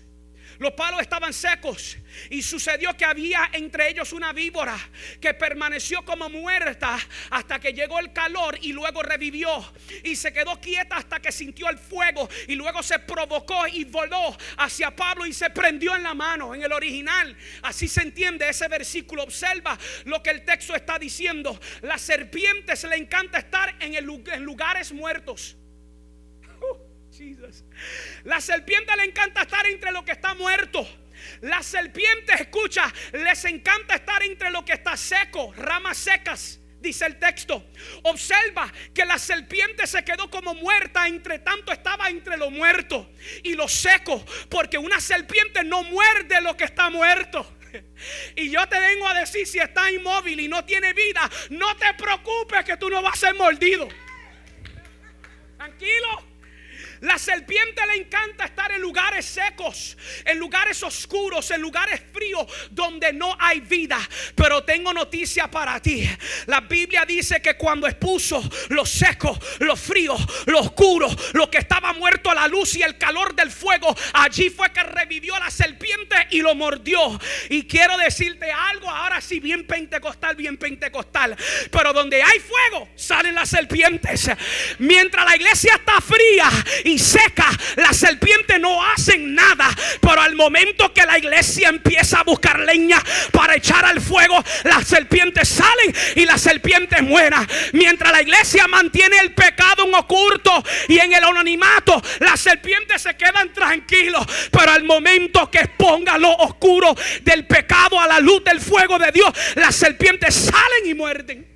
los palos estaban secos y sucedió que había entre ellos una víbora que permaneció como muerta hasta que llegó el calor y luego revivió y se quedó quieta hasta que sintió el fuego y luego se provocó y voló hacia Pablo y se prendió en la mano en el original. Así se entiende ese versículo. Observa lo que el texto está diciendo. Las serpientes le encanta estar en, en lugares muertos. La serpiente le encanta estar entre lo que está muerto. Las serpientes, escucha, les encanta estar entre lo que está seco, ramas secas dice el texto. Observa que la serpiente se quedó como muerta, entre tanto estaba entre lo muerto y lo seco, porque una serpiente no muerde lo que está muerto. Y yo te vengo a decir, si está inmóvil y no tiene vida, no te preocupes que tú no vas a ser mordido. Tranquilo. La serpiente le encanta estar en lugares secos, en lugares oscuros, en lugares fríos donde no hay vida. Pero tengo noticia para ti. La Biblia dice que cuando expuso lo seco, lo frío, lo oscuro, lo que estaba muerto a la luz y el calor del fuego, allí fue que revivió la serpiente y lo mordió. Y quiero decirte algo, ahora sí, bien pentecostal, bien pentecostal. Pero donde hay fuego, salen las serpientes. Mientras la iglesia está fría y seca, las serpientes no hacen nada. Pero al momento que la iglesia empieza a buscar leña para echar al fuego, las serpientes salen y las serpientes mueran. Mientras la iglesia mantiene el pecado en oculto y en el anonimato, las serpientes se quedan tranquilos. Pero al momento que exponga lo oscuro del pecado a la luz del fuego de Dios, las serpientes salen y muerden.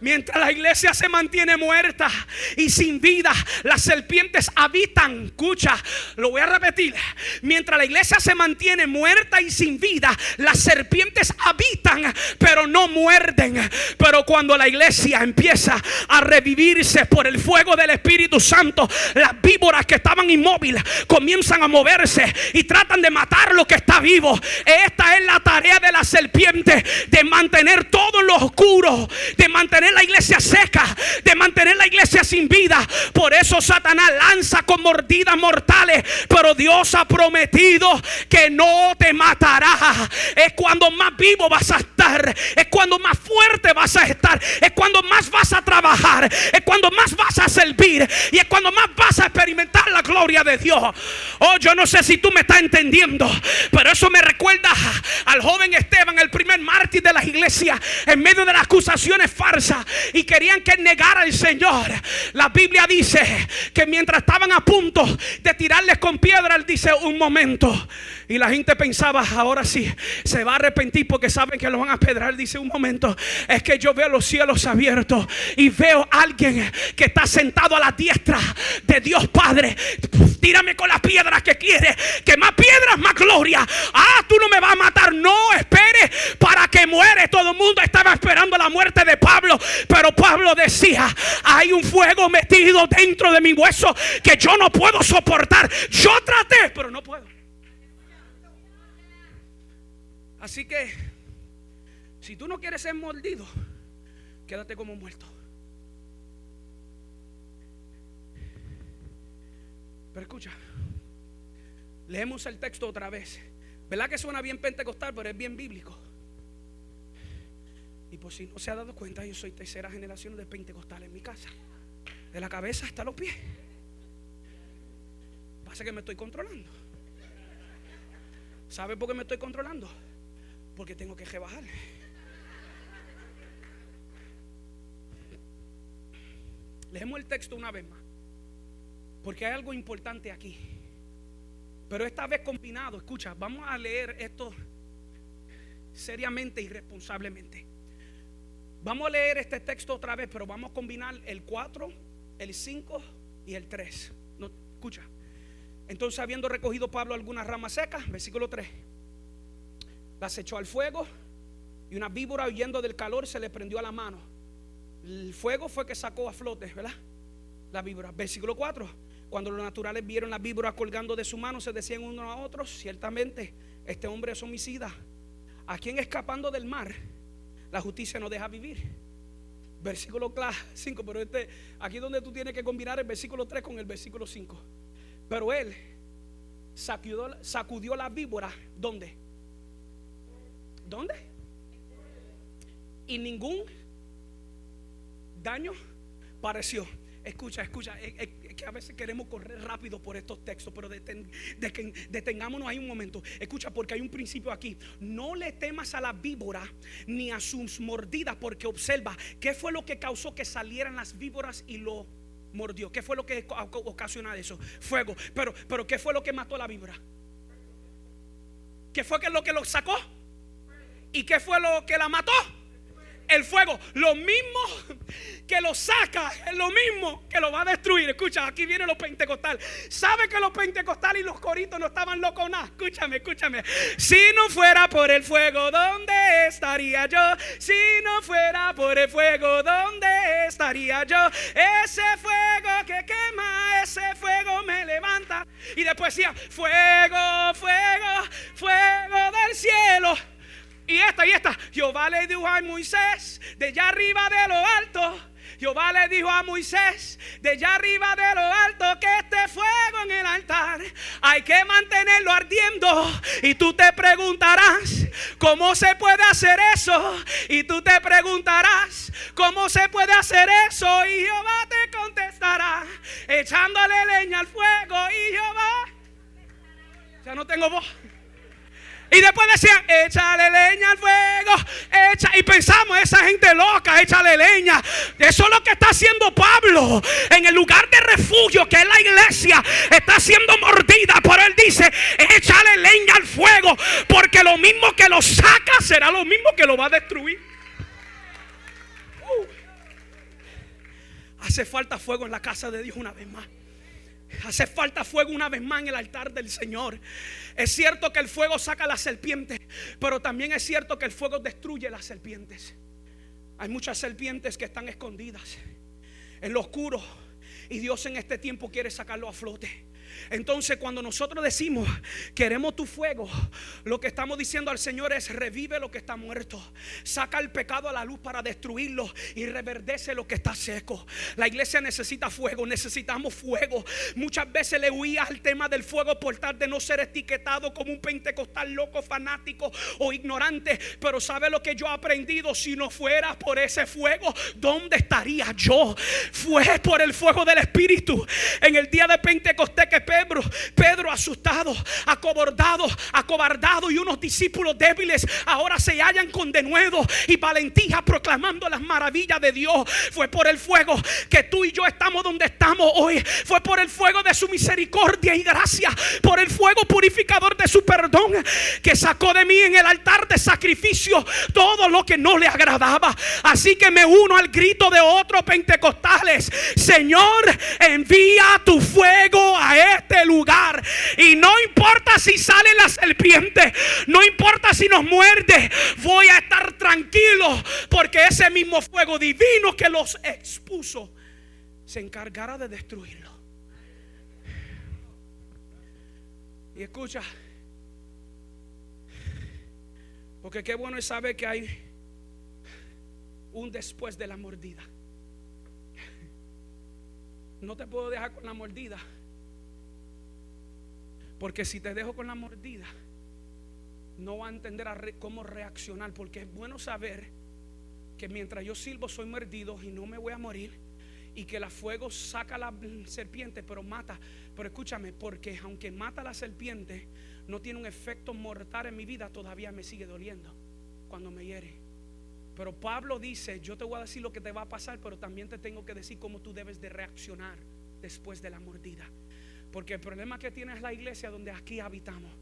Mientras la iglesia se mantiene muerta y sin vida, las serpientes habitan. Escucha, lo voy a repetir. Mientras la iglesia se mantiene muerta y sin vida, las serpientes habitan, pero no muerden. Pero cuando la iglesia empieza a revivirse por el fuego del Espíritu Santo, las víboras que estaban inmóviles comienzan a moverse y tratan de matar lo que está vivo. Esta es la tarea de la serpiente, de mantener todo lo oscuro, de mantener la iglesia seca, de mantener la iglesia sin vida. Por eso Satanás lanza con mordidas mortales. Pero Dios ha prometido que no te matará. Es cuando más vivo vas a estar. Es cuando más fuerte vas a estar. Es cuando más vas a trabajar. Es cuando más vas a servir. Y es cuando más vas a experimentar la gloria de Dios. Oh, yo no sé si tú me estás entendiendo. Pero eso me recuerda al joven Esteban, el primer mártir de la iglesia. En medio de las acusaciones y querían que negara al Señor. La Biblia dice que mientras estaban a punto de tirarles con piedra, él dice un momento. Y la gente pensaba, ahora sí, se va a arrepentir porque saben que lo van a pedrar. Dice un momento, es que yo veo los cielos abiertos y veo a alguien que está sentado a la diestra de Dios Padre. Tírame con las piedras que quiere, que más piedras, más gloria. Ah, tú no me vas a matar. No, espere para que muere. Todo el mundo estaba esperando la muerte de Pablo. Pero Pablo decía, hay un fuego metido dentro de mi hueso que yo no puedo soportar. Yo traté, pero no puedo. Así que, si tú no quieres ser mordido, quédate como muerto. Escucha, leemos el texto otra vez. ¿Verdad que suena bien pentecostal, pero es bien bíblico? Y por si no se ha dado cuenta, yo soy tercera generación de pentecostal en mi casa. De la cabeza hasta los pies. Pasa que me estoy controlando. ¿Sabe por qué me estoy controlando? Porque tengo que rebajar. Leemos el texto una vez más. Porque hay algo importante aquí. Pero esta vez combinado, escucha, vamos a leer esto seriamente y responsablemente. Vamos a leer este texto otra vez, pero vamos a combinar el 4, el 5 y el 3. No, escucha. Entonces, habiendo recogido Pablo algunas ramas secas, versículo 3, las echó al fuego y una víbora huyendo del calor se le prendió a la mano. El fuego fue que sacó a flote, ¿verdad? La víbora. Versículo 4. Cuando los naturales vieron la víbora colgando de su mano, se decían unos a otros, ciertamente, este hombre es homicida. ¿A quien escapando del mar? la justicia no deja vivir. Versículo 5, pero este, aquí donde tú tienes que combinar el versículo 3 con el versículo 5. Pero él sacudió la víbora, ¿dónde? ¿Dónde? Y ningún daño pareció. Escucha, escucha, que a veces queremos correr rápido por estos textos, pero detengámonos ahí un momento. Escucha, porque hay un principio aquí. No le temas a la víbora ni a sus mordidas, porque observa qué fue lo que causó que salieran las víboras y lo mordió. ¿Qué fue lo que ocasiona eso? Fuego. Pero, pero ¿qué fue lo que mató a la víbora? ¿Qué fue lo que lo sacó? ¿Y qué fue lo que la mató? El fuego. Lo mismo que lo saca lo mismo que lo va a destruir. Escucha, aquí vienen los pentecostales. ¿Sabe que los pentecostales y los coritos no estaban locos nada? Escúchame, escúchame. Si no fuera por el fuego, ¿dónde estaría yo? Si no fuera por el fuego, ¿dónde estaría yo? Ese fuego que quema, ese fuego me levanta. Y después decía, fuego, fuego, fuego del cielo y esta y esta. Jehová le dijo a Moisés, de allá arriba de lo alto. Jehová le dijo a Moisés, de allá arriba de lo alto, que este fuego en el altar hay que mantenerlo ardiendo. Y tú te preguntarás, ¿cómo se puede hacer eso? Y tú te preguntarás, ¿cómo se puede hacer eso? Y Jehová te contestará, echándole leña al fuego. Y Jehová, ya no tengo voz. Y después decían, échale leña al fuego. Echa. Y pensamos, esa gente loca, échale leña. Eso es lo que está haciendo Pablo. En el lugar de refugio que es la iglesia, está siendo mordida. Pero él dice, échale leña al fuego. Porque lo mismo que lo saca será lo mismo que lo va a destruir. Uh. Hace falta fuego en la casa de Dios una vez más. Hace falta fuego una vez más en el altar del Señor. Es cierto que el fuego saca las serpientes, pero también es cierto que el fuego destruye las serpientes. Hay muchas serpientes que están escondidas en lo oscuro y Dios en este tiempo quiere sacarlo a flote. Entonces cuando nosotros decimos, queremos tu fuego, lo que estamos diciendo al Señor es, revive lo que está muerto, saca el pecado a la luz para destruirlo y reverdece lo que está seco. La iglesia necesita fuego, necesitamos fuego. Muchas veces le huía al tema del fuego por tal de no ser etiquetado como un pentecostal loco, fanático o ignorante. Pero ¿sabe lo que yo he aprendido? Si no fuera por ese fuego, ¿dónde estaría yo? Fue por el fuego del Espíritu. En el día de Pentecostés que Pedro, Pedro asustado, acobardado, acobardado y unos discípulos débiles ahora se hallan con denuedo y valentía proclamando las maravillas de Dios. Fue por el fuego que tú y yo estamos donde estamos hoy. Fue por el fuego de su misericordia y gracia, por el fuego purificador de su perdón que sacó de mí en el altar de sacrificio todo lo que no le agradaba. Así que me uno al grito de otros pentecostales. Señor, envía tu fuego a él este lugar. Y no importa si sale la serpiente, no importa si nos muerde, voy a estar tranquilo porque ese mismo fuego divino que los expuso se encargará de destruirlo. Y escucha, porque qué bueno es saber que hay un después de la mordida. No te puedo dejar con la mordida. Porque si te dejo con la mordida, no va a entender cómo reaccionar. Porque es bueno saber que mientras yo silbo soy mordido y no me voy a morir. Y que el fuego saca la serpiente, pero mata. Pero escúchame, porque aunque mata la serpiente, no tiene un efecto mortal en mi vida, todavía me sigue doliendo cuando me hiere. Pero Pablo dice, yo te voy a decir lo que te va a pasar, pero también te tengo que decir cómo tú debes de reaccionar después de la mordida. Porque el problema que tiene es la iglesia donde aquí habitamos.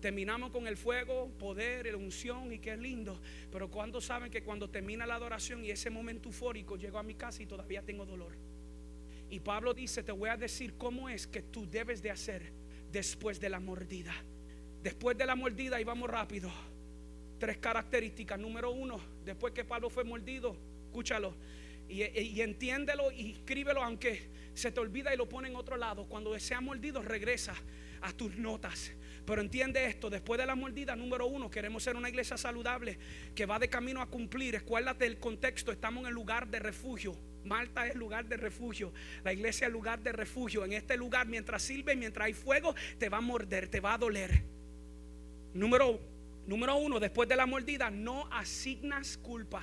Terminamos con el fuego, poder, la unción y qué lindo. Pero cuando saben que cuando termina la adoración y ese momento eufórico llego a mi casa y todavía tengo dolor. Y Pablo dice, te voy a decir cómo es que tú debes de hacer después de la mordida. Después de la mordida y vamos rápido. Tres características. Número uno, después que Pablo fue mordido, escúchalo. Y, entiéndelo y escríbelo aunque se te olvida y lo pone en otro lado. Cuando sea mordido, regresa a tus notas. Pero entiende esto, después de la mordida, número uno, queremos ser una iglesia saludable que va de camino a cumplir. Escuérdate el contexto, estamos en el lugar de refugio. Malta es lugar de refugio, la iglesia es lugar de refugio. En este lugar, mientras sirve, mientras hay fuego, te va a morder, te va a doler. Número, número uno, después de la mordida, no asignas culpa.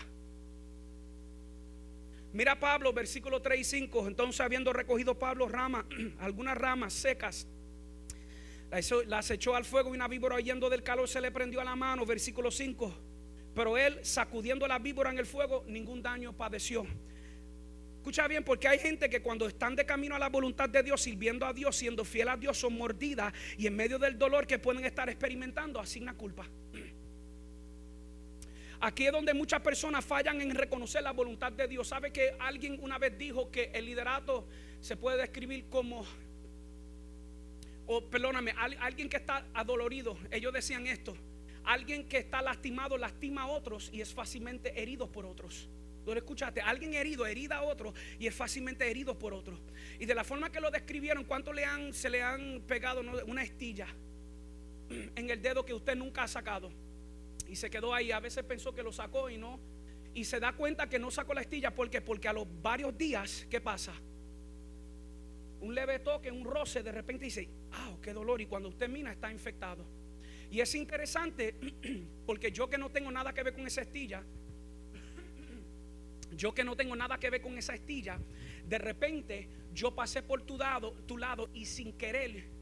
Mira Pablo, versículo 3 y 5. Entonces, habiendo recogido Pablo ramas, algunas ramas secas, las echó al fuego y una víbora oyendo del calor se le prendió a la mano. Versículo 5. Pero él, sacudiendo la víbora en el fuego, ningún daño padeció. Escucha bien, porque hay gente que cuando están de camino a la voluntad de Dios, sirviendo a Dios, siendo fiel a Dios, son mordidas y en medio del dolor que pueden estar experimentando, asigna culpa. Aquí es donde muchas personas fallan en reconocer la voluntad de Dios. ¿Sabe que alguien una vez dijo que el liderato se puede describir como, o perdóname, alguien que está adolorido? Ellos decían esto. Alguien que está lastimado lastima a otros y es fácilmente herido por otros. ¿Tú lo escuchaste? Alguien herido, herida a otro y es fácilmente herido por otro. Y de la forma que lo describieron, ¿cuánto le han, se le han pegado una estilla en el dedo que usted nunca ha sacado? Y se quedó ahí. A veces pensó que lo sacó y no. Y se da cuenta que no sacó la estilla porque porque a los varios días, ¿qué pasa? Un leve toque, un roce, de repente dice, ah, qué dolor. Y cuando usted mira, está infectado. Y es interesante porque yo que no tengo nada que ver con esa estilla, yo que no tengo nada que ver con esa estilla, de repente yo pasé por tu lado, tu lado y sin querer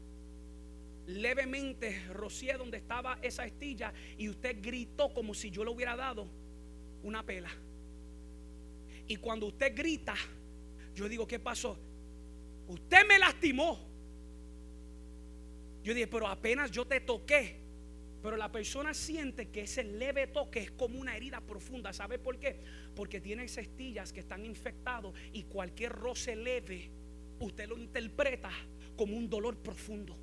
levemente rocié donde estaba esa estilla y usted gritó como si yo le hubiera dado una pela. Y cuando usted grita, yo digo, ¿qué pasó? Usted me lastimó. Yo dije, pero apenas yo te toqué. Pero la persona siente que ese leve toque es como una herida profunda. ¿Sabe por qué? Porque tiene esas estillas que están infectadas y cualquier roce leve, usted lo interpreta como un dolor profundo.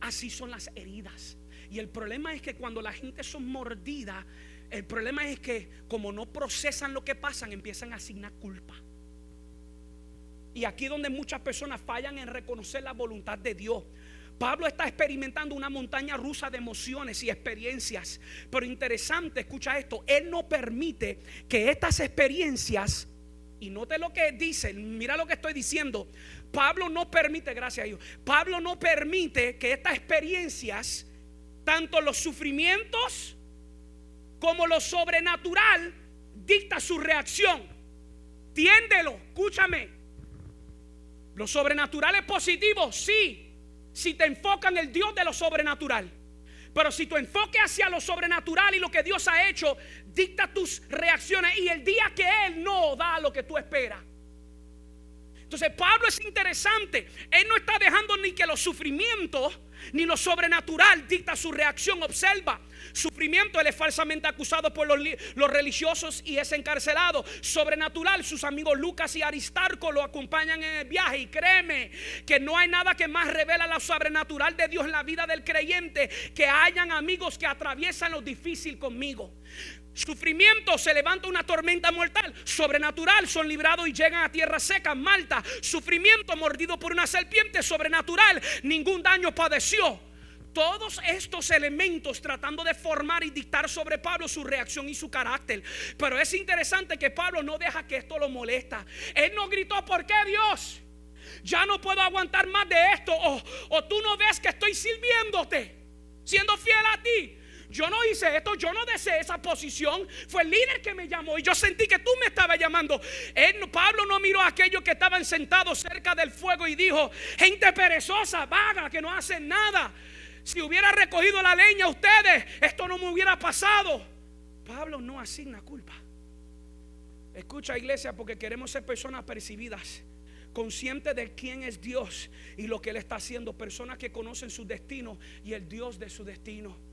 Así son las heridas. Y el problema es que cuando la gente son mordida, el problema es que como no procesan lo que pasan, empiezan a asignar culpa. Y aquí donde muchas personas fallan en reconocer la voluntad de Dios. Pablo está experimentando una montaña rusa de emociones y experiencias. Pero interesante, escucha esto, él no permite que estas experiencias, y note lo que dice, mira lo que estoy diciendo, Pablo no permite, gracias a Dios, Pablo no permite que estas experiencias, tanto los sufrimientos como lo sobrenatural, dicta su reacción. Tiéndelo, escúchame. Lo sobrenatural es positivo, sí, si te enfoca en el Dios de lo sobrenatural. Pero si tu enfoque hacia lo sobrenatural y lo que Dios ha hecho dicta tus reacciones y el día que Él no da lo que tú esperas, entonces Pablo es interesante. Él no está dejando ni que los sufrimientos ni lo sobrenatural dicta su reacción. Observa. Sufrimiento, él es falsamente acusado por los, religiosos y es encarcelado. Sobrenatural, sus amigos Lucas y Aristarco lo acompañan en el viaje. Y créeme que no hay nada que más revela lo sobrenatural de Dios en la vida del creyente que hayan amigos que atraviesan lo difícil conmigo. Sufrimiento, se levanta una tormenta mortal. Sobrenatural, son librados y llegan a tierra seca. Malta, sufrimiento mordido por una serpiente. Sobrenatural, ningún daño padeció. Todos estos elementos tratando de formar y dictar sobre Pablo su reacción y su carácter. Pero es interesante que Pablo no deja que esto lo molesta. Él no gritó, ¿por qué Dios? Ya no puedo aguantar más de esto. O, o tú no ves que estoy sirviéndote, siendo fiel a ti. Yo no hice esto, yo no deseé esa posición. Fue el líder que me llamó y yo sentí que tú me estabas llamando. Pablo no miró a aquellos que estaban sentados cerca del fuego y dijo, gente perezosa, vaga, que no hacen nada. Si hubiera recogido la leña ustedes, esto no me hubiera pasado. Pablo no asigna culpa. Escucha iglesia porque queremos ser personas percibidas conscientes de quién es Dios y lo que Él está haciendo, personas que conocen su destino y el Dios de su destino.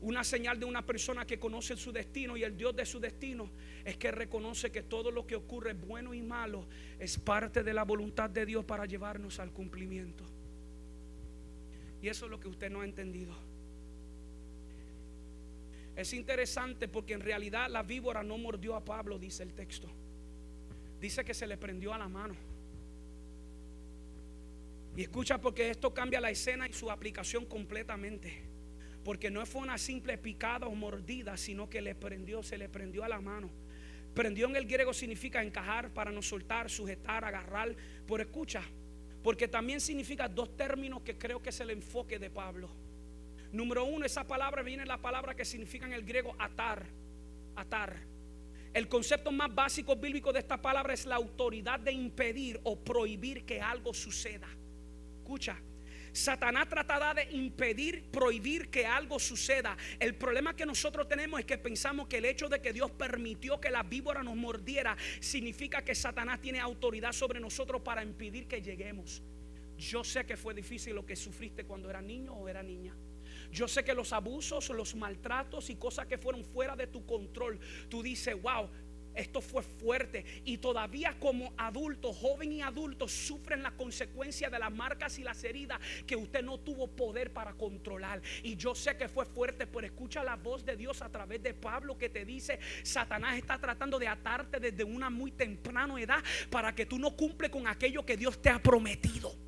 Una señal de una persona que conoce su destino y el Dios de su destino es que reconoce que todo lo que ocurre, bueno y malo, es parte de la voluntad de Dios para llevarnos al cumplimiento. Y eso es lo que usted no ha entendido. Es interesante porque en realidad la víbora no mordió a Pablo, dice el texto. Dice que se le prendió a la mano. Y escucha porque esto cambia la escena y su aplicación completamente. Porque no fue una simple picada o mordida, sino que le prendió, se le prendió a la mano. Prendió en el griego significa encajar, para no soltar, sujetar, agarrar. Por escucha, porque también significa dos términos que creo que es el enfoque de Pablo. Número uno, esa palabra viene la palabra que significa en el griego atar. Atar. El concepto más básico bíblico de esta palabra es la autoridad de impedir o prohibir que algo suceda. Escucha, Satanás tratará de impedir, prohibir que algo suceda. El problema que nosotros tenemos es que pensamos que el hecho de que Dios permitió que la víbora nos mordiera significa que Satanás tiene autoridad sobre nosotros para impedir que lleguemos. Yo sé que fue difícil lo que sufriste cuando era niño o era niña. Yo sé que los abusos, los maltratos y cosas que fueron fuera de tu control, tú dices, wow, esto fue fuerte y todavía como adulto, joven y adulto, sufren la consecuencia de las marcas y las heridas que usted no tuvo poder para controlar. Y yo sé que fue fuerte, pero escucha la voz de Dios a través de Pablo que te dice, Satanás está tratando de atarte desde una muy temprana edad para que tú no cumple con aquello que Dios te ha prometido.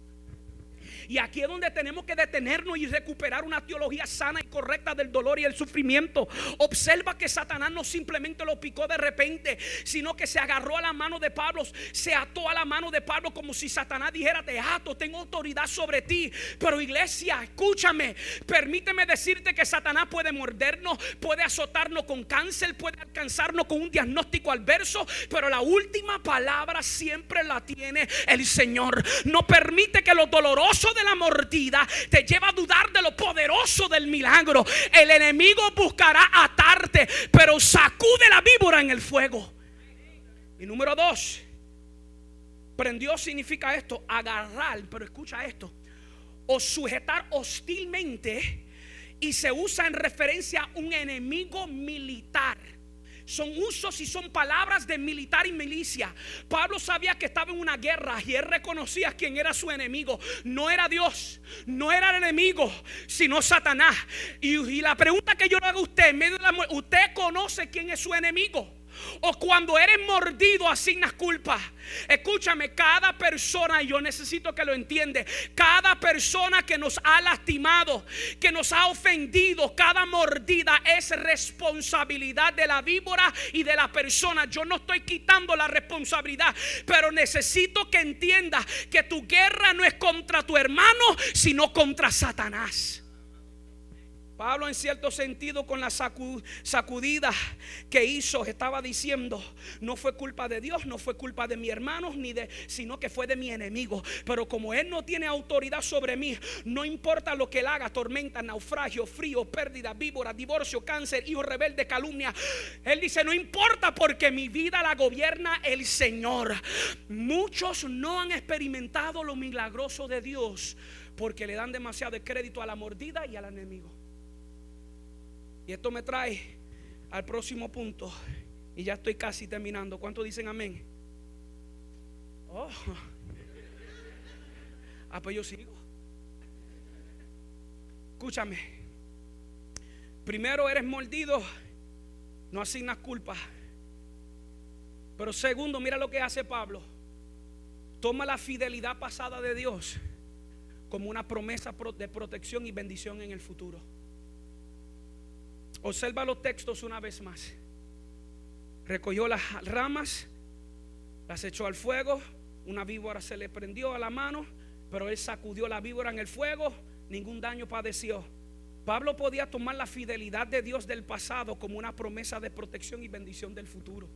Y aquí es donde tenemos que detenernos y recuperar una teología sana y correcta del dolor y el sufrimiento. Observa que Satanás no simplemente lo picó de repente, sino que se agarró a la mano de Pablo, se ató a la mano de Pablo como si Satanás dijera, te ato, tengo autoridad sobre ti. Pero iglesia, escúchame, permíteme decirte que Satanás puede mordernos, puede azotarnos con cáncer, puede alcanzarnos con un diagnóstico adverso, pero la última palabra siempre la tiene el Señor. No permite que lo doloroso de la mordida te lleva a dudar de lo poderoso del milagro. El enemigo buscará atarte, pero sacude la víbora en el fuego. Y número dos, prendió significa esto, agarrar, pero escucha esto, o sujetar hostilmente y se usa en referencia a un enemigo militar son usos y son palabras de militar y milicia. Pablo sabía que estaba en una guerra y él reconocía quién era su enemigo. No era Dios, no era el enemigo, sino Satanás. Y, la pregunta que yo le hago a usted, ¿usted conoce quién es su enemigo? O cuando eres mordido asignas culpa. Escúchame, cada persona, y yo necesito que lo entiende, cada persona que nos ha lastimado, que nos ha ofendido, cada mordida es responsabilidad de la víbora y de la persona. Yo no estoy quitando la responsabilidad, pero necesito que entienda que tu guerra no es contra tu hermano, sino contra Satanás. Pablo en cierto sentido con la sacudida que hizo estaba diciendo, no fue culpa de Dios, no fue culpa de mi hermano, ni de, sino que fue de mi enemigo. Pero como él no tiene autoridad sobre mí, no importa lo que él haga, tormenta, naufragio, frío, pérdida, víbora, divorcio, cáncer, hijo rebelde, calumnia. Él dice, no importa porque mi vida la gobierna el Señor. Muchos no han experimentado lo milagroso de Dios porque le dan demasiado crédito a la mordida y al enemigo. Y esto me trae al próximo punto. Y ya estoy casi terminando. ¿Cuántos dicen amén? Oh. Ah, pues yo sigo. Escúchame. Primero eres mordido, no asignas culpa. Pero segundo, mira lo que hace Pablo. Toma la fidelidad pasada de Dios como una promesa de protección y bendición en el futuro. Observa los textos una vez más. Recogió las ramas, las echó al fuego, una víbora se le prendió a la mano, pero él sacudió la víbora en el fuego, ningún daño padeció. Pablo podía tomar la fidelidad de Dios del pasado como una promesa de protección y bendición del futuro.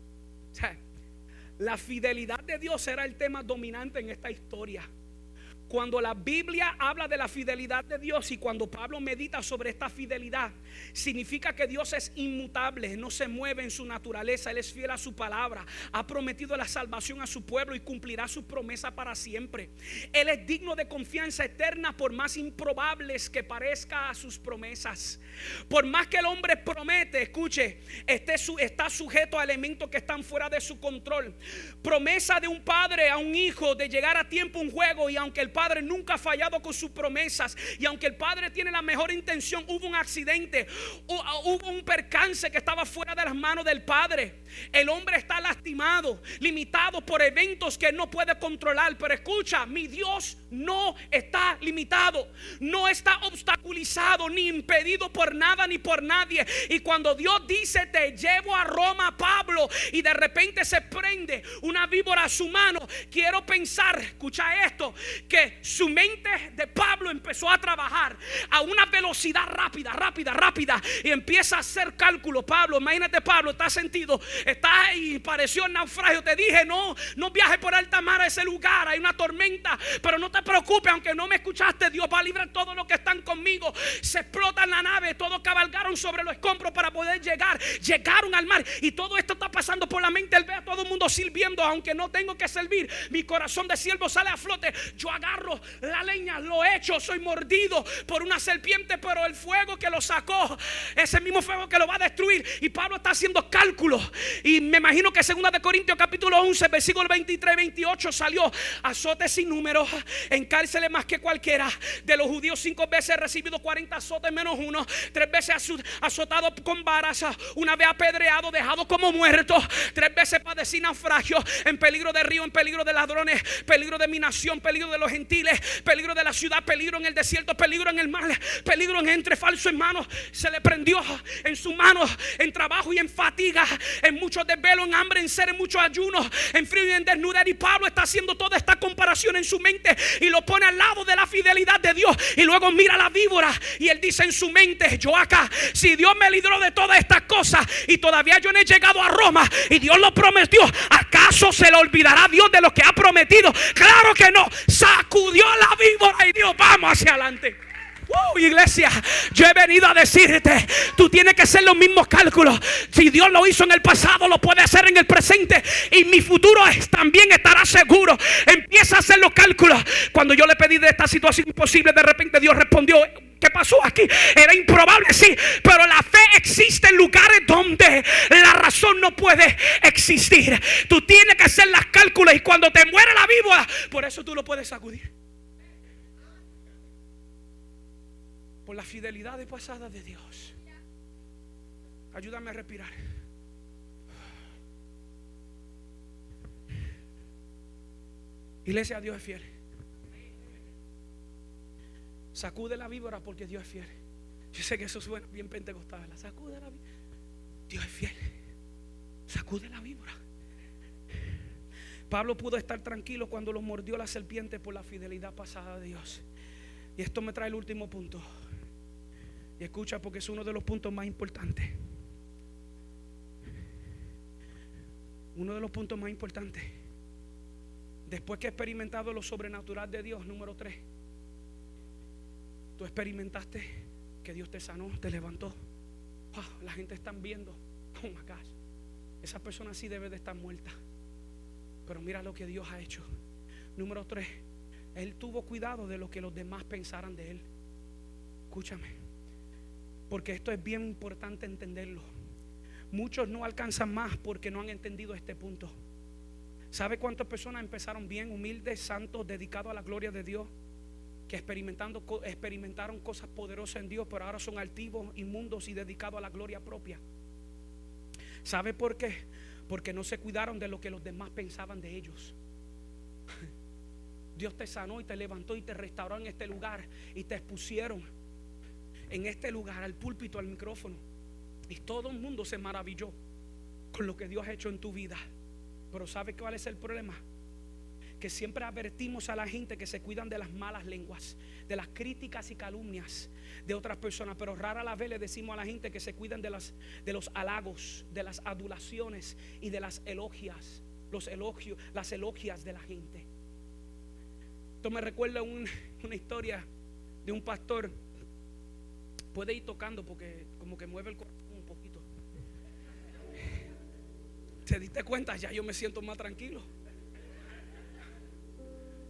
la fidelidad de Dios era el tema dominante en esta historia. Cuando la Biblia habla de la fidelidad de Dios y cuando Pablo medita sobre esta fidelidad, significa que Dios es inmutable, no se mueve en su naturaleza, Él es fiel a su palabra, ha prometido la salvación a su pueblo y cumplirá su promesa para siempre. Él es digno de confianza eterna por más improbables que parezca a sus promesas. Por más que el hombre promete, escuche, este está sujeto a elementos que están fuera de su control. Promesa de un padre a un hijo de llegar a tiempo un juego y aunque el padre nunca ha fallado con sus promesas. Y aunque el padre tiene la mejor intención, hubo un accidente, hubo un percance que estaba fuera de las manos del padre. El hombre está lastimado, limitado por eventos que no puede controlar. Pero escucha, mi Dios no está limitado, no está obstaculizado ni impedido por nada ni por nadie. Y cuando Dios dice, te llevo a Roma, Pablo, y de repente se prende una víbora a su mano, quiero pensar, escucha esto, que su mente de Pablo empezó a trabajar a una velocidad rápida, rápida, rápida, y empieza a hacer cálculo. Pablo, imagínate, Pablo, está sentido, está ahí, pareció el naufragio. Te dije, no, no viajes por alta mar a ese lugar, hay una tormenta, pero no te preocupes, aunque no me escuchaste, Dios va a librar todos los que están conmigo. Se explotan la nave, todos cabalgaron sobre los escombros para poder llegar. Llegaron al mar y todo esto está pasando por la mente. Él ve a todo el mundo sirviendo, aunque no tengo que servir. Mi corazón de siervo sale a flote. Yo agarro la leña, lo echo, soy mordido por una serpiente, pero el fuego que lo sacó, ese mismo fuego que lo va a destruir. Y Pablo está haciendo cálculos. Y me imagino que segunda de Corintios capítulo 11, versículo 23, 28 salió azote sin número, en cárceles más que cualquiera. De los judíos cinco veces recibido 40 azotes menos uno, tres veces azotado con varas, una vez apedreado, dejado como muerto, tres veces padecí naufragio, en peligro de río, en peligro de ladrones, peligro de mi nación, peligro de los gentiles, peligro de la ciudad, peligro en el desierto, peligro en el mar, peligro en entre falso hermanos. Se le prendió en su mano, en trabajo y en fatiga, en muchos desvelos, en hambre, en ser, en muchos ayunos, en frío y en desnudez. Y Pablo está haciendo toda esta comparación en su mente y lo pone al lado de la fidelidad de Dios. Y luego mira la víbora y él dice en su mente, yo acá, si Dios me libró de todas estas cosas y todavía yo no he llegado a Roma y Dios lo prometió, ¿acaso se le olvidará Dios de lo que ha prometido? Claro que no, sacudió la víbora y Dios, vamos hacia adelante iglesia, yo he venido a decirte, tú tienes que hacer los mismos cálculos. Si Dios lo hizo en el pasado, lo puede hacer en el presente. Y mi futuro también estará seguro. Empieza a hacer los cálculos. Cuando yo le pedí de esta situación imposible, de repente Dios respondió. ¿Qué pasó aquí? Era improbable, sí, pero la fe existe en lugares donde la razón no puede existir. Tú tienes que hacer las cálculos y cuando te muere la víbora, por eso tú lo puedes sacudir. Por la fidelidad de pasada de Dios. Ayúdame a respirar. Iglesia, Dios es fiel. Sacude la víbora porque Dios es fiel. Yo sé que eso suena bien pentecostal. Sacude la víbora. Dios es fiel. Sacude la víbora. Pablo pudo estar tranquilo cuando lo mordió la serpiente por la fidelidad pasada de Dios. Y esto me trae el último punto. Y escucha porque es uno de los puntos más importantes. Uno de los puntos más importantes. Después que he experimentado lo sobrenatural de Dios, número tres. Tú experimentaste que Dios te sanó, te levantó. la gente está viendo. Oh my gosh. Esa persona sí debe de estar muerta. Pero mira lo que Dios ha hecho. Número tres. Él tuvo cuidado de lo que los demás pensaran de él. Escúchame. Porque esto es bien importante entenderlo. Muchos no alcanzan más porque no han entendido este punto. ¿Sabe cuántas personas empezaron bien, humildes, santos, dedicados a la gloria de Dios? Que experimentando, experimentaron cosas poderosas en Dios, pero ahora son altivos, inmundos y dedicados a la gloria propia. ¿Sabe por qué? Porque no se cuidaron de lo que los demás pensaban de ellos. Dios te sanó y te levantó y te restauró en este lugar y te expusieron en este lugar, al púlpito, al micrófono. Y todo el mundo se maravilló con lo que Dios ha hecho en tu vida. Pero ¿sabe cuál es el problema? Que siempre advertimos a la gente que se cuidan de las malas lenguas, de las críticas y calumnias de otras personas. Pero rara la vez le decimos a la gente que se cuidan de, las, de los halagos, de las adulaciones y de las elogias, los elogios, las elogias de la gente. Esto me recuerda una historia de un pastor Puede ir tocando porque como que mueve el corazón un poquito. ¿Te diste cuenta? Ya yo me siento más tranquilo.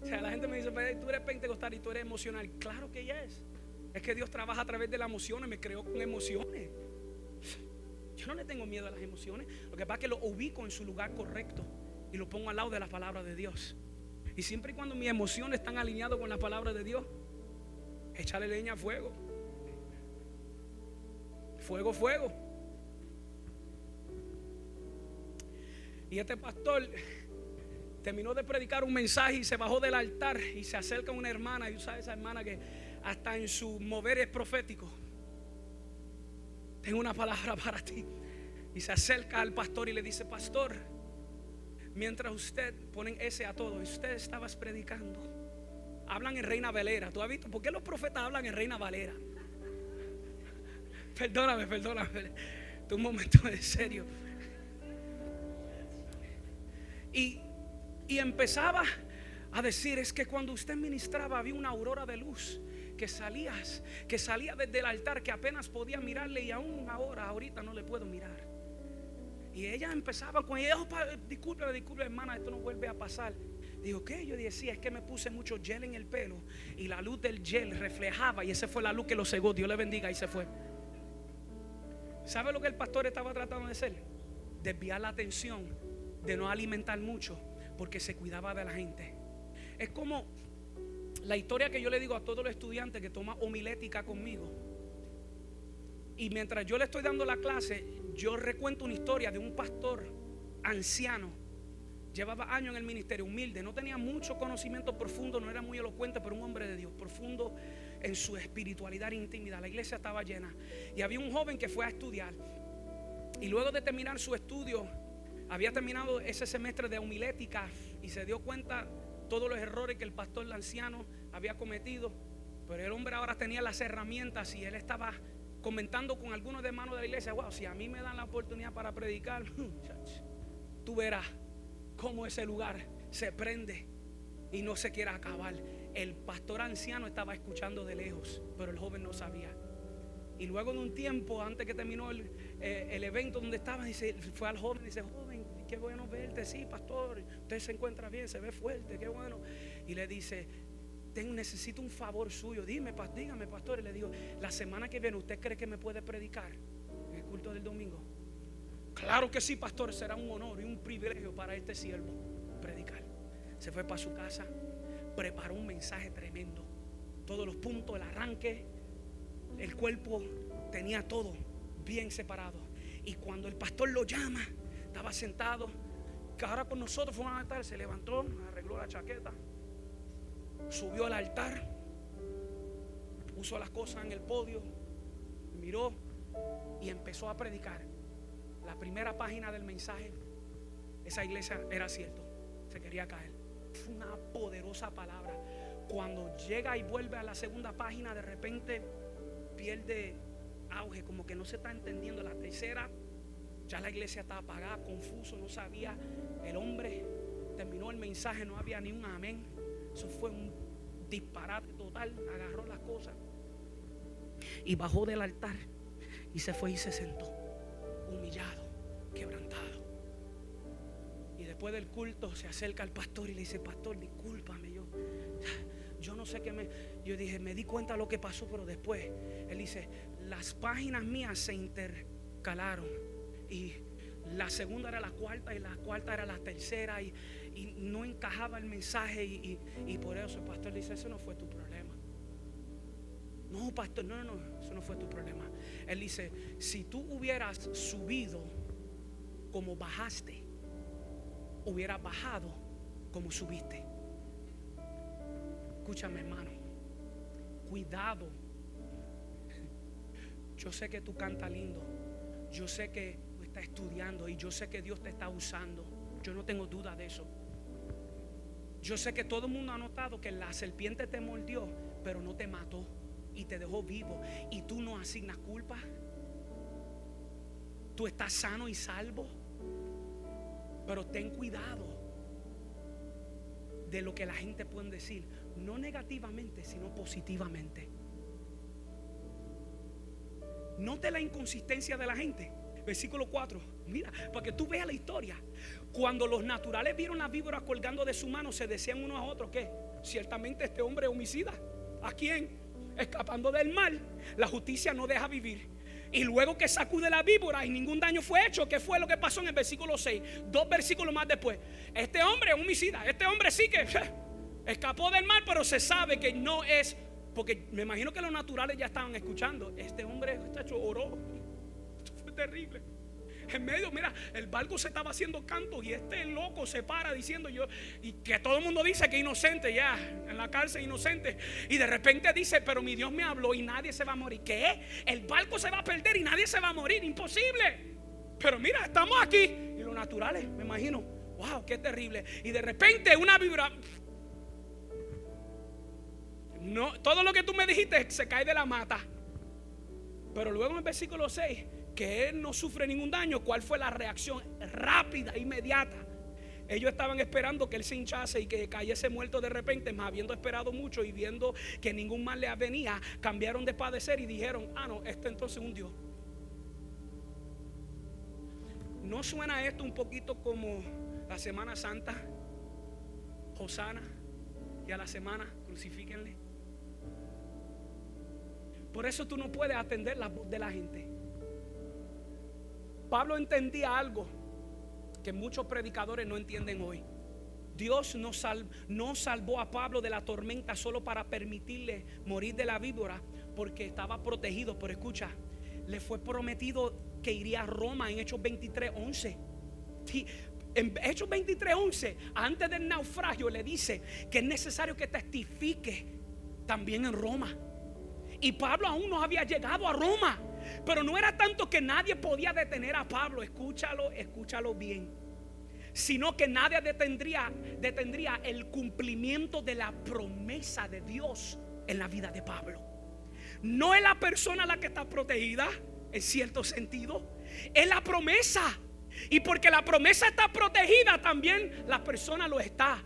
O sea, la gente me dice, tú eres pentecostal y tú eres emocional. Claro que ya es. Es que Dios trabaja a través de las emociones, me creó con emociones. Yo no le tengo miedo a las emociones. Lo que pasa es que lo ubico en su lugar correcto y lo pongo al lado de la palabra de Dios. Y siempre y cuando mis emociones están alineadas con la palabra de Dios, échale leña a fuego. Fuego, fuego. Y este pastor terminó de predicar un mensaje y se bajó del altar y se acerca una hermana y usa esa hermana que hasta en su mover es profético. Tengo una palabra para ti. Y se acerca al pastor y le dice, pastor, mientras usted ponen ese a todo, usted estabas predicando. Hablan en Reina Valera. ¿Tú has visto? ¿Por qué los profetas hablan en Reina Valera? Perdóname, perdóname. Un momento de serio. Y, y empezaba a decir es que cuando usted ministraba había una aurora de luz que salías, que salía desde el altar, que apenas podía mirarle y aún ahora, ahorita no le puedo mirar. Y ella empezaba con ella, disculpe, disculpe hermana, esto no vuelve a pasar. Dijo, ¿qué? Yo decía, es que me puse mucho gel en el pelo y la luz del gel reflejaba y esa fue la luz que lo cegó. Dios le bendiga y se fue. ¿Sabe lo que el pastor estaba tratando de hacer? Desviar la atención, de no alimentar mucho, porque se cuidaba de la gente. Es como la historia que yo le digo a todos los estudiantes que toma homilética conmigo. Y mientras yo le estoy dando la clase, yo recuento una historia de un pastor anciano. Llevaba años en el ministerio, humilde, no tenía mucho conocimiento profundo, no era muy elocuente, pero un hombre de Dios, profundo en su espiritualidad intimidad. La iglesia estaba llena. Y había un joven que fue a estudiar. Y luego de terminar su estudio, había terminado ese semestre de homilética y se dio cuenta todos los errores que el pastor anciano había cometido. Pero el hombre ahora tenía las herramientas y él estaba comentando con algunos de hermanos de la iglesia, wow, si a mí me dan la oportunidad para predicar, tú verás cómo ese lugar se prende y no se quiere acabar. El pastor anciano estaba escuchando de lejos, pero el joven no sabía. Y luego de un tiempo, antes que terminó el, eh, evento donde estaba, dice, fue al joven y dice, joven, qué bueno verte, sí, pastor, usted se encuentra bien, se ve fuerte, qué bueno. Y le dice, necesito un favor suyo. Dime, dígame, pastor. Y le digo, la semana que viene, ¿usted cree que me puede predicar en el culto del domingo? Claro que sí, pastor. Será un honor y un privilegio para este siervo predicar. Se fue para su casa, preparó un mensaje tremendo. Todos los puntos, el arranque, el cuerpo tenía todo bien separado. Y cuando el pastor lo llama, estaba sentado. Que ahora con nosotros fue una tarde, se levantó, arregló la chaqueta, subió al altar, puso las cosas en el podio, miró y empezó a predicar. La primera página del mensaje, esa iglesia era cierto, se quería caer. Una poderosa palabra. Cuando llega y vuelve a la segunda página, de repente pierde auge, como que no se está entendiendo. La tercera, ya la iglesia estaba apagada, confuso, no sabía. El hombre terminó el mensaje, no había ni un amén. Eso fue un disparate total. Agarró las cosas y bajó del altar y se fue y se sentó, humillado, quebrantado. Y después del culto se acerca al pastor y le dice, pastor, discúlpame, yo, yo no sé qué me... Yo dije, me di cuenta de lo que pasó, pero después, él dice, las páginas mías se intercalaron y la segunda era la cuarta y la cuarta era la tercera y, no encajaba el mensaje y, por eso el pastor dice, eso no fue tu problema. No, pastor, no, no, no, eso no fue tu problema. Él dice, si tú hubieras subido como bajaste, hubieras bajado como subiste. Escúchame, hermano. Cuidado. Yo sé que tú cantas lindo. Yo sé que está estudiando y yo sé que Dios te está usando. Yo no tengo duda de eso. Yo sé que todo el mundo ha notado que la serpiente te mordió, pero no te mató y te dejó vivo. Y tú no asignas culpa. Tú estás sano y salvo. Pero ten cuidado de lo que la gente puede decir. No negativamente, sino positivamente. Note la inconsistencia de la gente. Versículo 4. Mira, para que tú veas la historia. Cuando los naturales vieron las víboras colgando de su mano, se decían unos a otros que ciertamente este hombre es homicida. ¿A quién? Escapando del mal. La justicia no deja vivir. Y luego que sacude la víbora y ningún daño fue hecho, ¿qué fue lo que pasó en el versículo 6? Dos versículos más después. Este hombre es homicida. Este hombre sí que escapó del mal, pero se sabe que no es. Porque me imagino que los naturales ya estaban escuchando. Este hombre, hecho oró terrible. En medio, mira, el barco se estaba haciendo canto y este loco se para diciendo yo, y que todo el mundo dice que inocente ya, en la cárcel inocente. Y de repente dice, pero mi Dios me habló y nadie se va a morir. ¿Qué? El barco se va a perder y nadie se va a morir, imposible. Pero mira, estamos aquí. Y los naturales, me imagino, wow, qué terrible. Y de repente una vibra... No, todo lo que tú me dijiste se cae de la mata. Pero luego en el versículo 6 que él no sufre ningún daño, ¿cuál fue la reacción rápida, inmediata? Ellos estaban esperando que él se hinchase y que cayese muerto de repente, más habiendo esperado mucho y viendo que ningún mal le venía, cambiaron de padecer y dijeron, ah, no, este entonces es un Dios. ¿No suena esto un poquito como la Semana Santa? Josana y a la semana crucifíquenle. Por eso tú no puedes atender la voz de la gente. Pablo entendía algo que muchos predicadores no entienden hoy. Dios no, no, salvó a Pablo de la tormenta solo para permitirle morir de la víbora porque estaba protegido. Pero escucha, le fue prometido que iría a Roma en Hechos 23, 11. En Hechos 23, 11, antes del naufragio, le dice que es necesario que testifique también en Roma. Y Pablo aún no había llegado a Roma. Pero no era tanto que nadie podía detener a Pablo, escúchalo, escúchalo bien. Sino que nadie detendría, detendría el cumplimiento de la promesa de Dios en la vida de Pablo. No es la persona la que está protegida, en cierto sentido. Es la promesa. Y porque la promesa está protegida, también la persona lo está.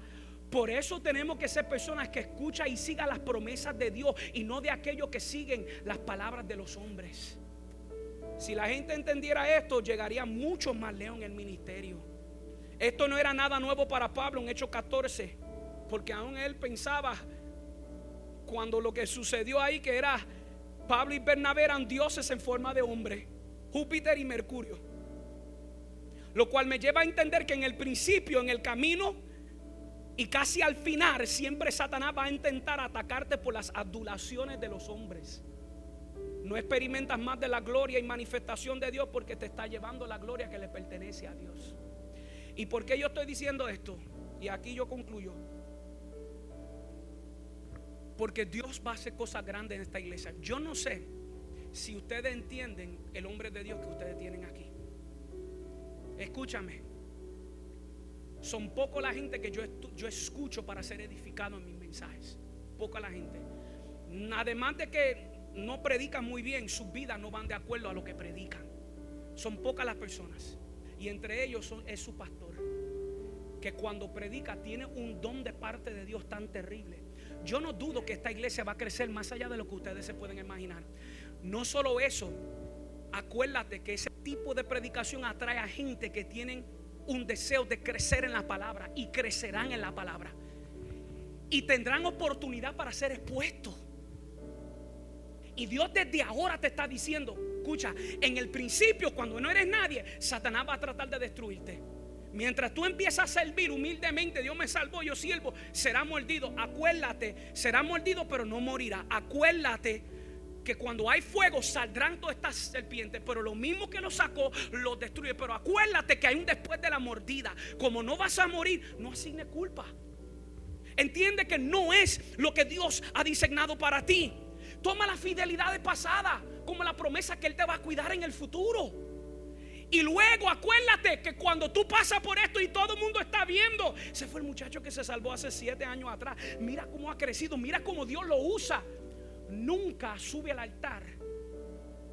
Por eso tenemos que ser personas que escuchan y sigan las promesas de Dios y no de aquellos que siguen las palabras de los hombres. Si la gente entendiera esto, llegaría mucho más lejos en el ministerio. Esto no era nada nuevo para Pablo en Hechos 14, porque aún él pensaba cuando lo que sucedió ahí, que era Pablo y Bernabé eran dioses en forma de hombre, Júpiter y Mercurio. Lo cual me lleva a entender que en el principio, en el camino y casi al final, siempre Satanás va a intentar atacarte por las adulaciones de los hombres. No experimentas más de la gloria y manifestación de Dios porque te está llevando la gloria que le pertenece a Dios. ¿Y por qué yo estoy diciendo esto? Y aquí yo concluyo. Porque Dios va a hacer cosas grandes en esta iglesia. Yo no sé si ustedes entienden el hombre de Dios que ustedes tienen aquí. Escúchame. Son poco la gente que yo, yo escucho para ser edificado en mis mensajes. Poca la gente. Además de que no predican muy bien, sus vidas no van de acuerdo a lo que predican. Son pocas las personas. Y entre ellos es su pastor. Que cuando predica tiene un don de parte de Dios tan terrible. Yo no dudo que esta iglesia va a crecer más allá de lo que ustedes se pueden imaginar. No solo eso, acuérdate que ese tipo de predicación atrae a gente que tienen un deseo de crecer en la palabra y crecerán en la palabra. Y tendrán oportunidad para ser expuestos. Y Dios desde ahora te está diciendo, escucha, en el principio cuando no eres nadie, Satanás va a tratar de destruirte. Mientras tú empiezas a servir humildemente, Dios me salvó, yo siervo, será mordido. Acuérdate, será mordido, pero no morirá. Acuérdate que cuando hay fuego saldrán todas estas serpientes, pero lo mismo que lo sacó, lo destruye. Pero acuérdate que hay un después de la mordida. Como no vas a morir, no asigne culpa. Entiende que no es lo que Dios ha diseñado para ti. Toma la fidelidad de pasada como la promesa que Él te va a cuidar en el futuro. Y luego acuérdate que cuando tú pasas por esto y todo el mundo está viendo, ese fue el muchacho que se salvó hace siete años atrás. Mira cómo ha crecido, mira cómo Dios lo usa. Nunca sube al altar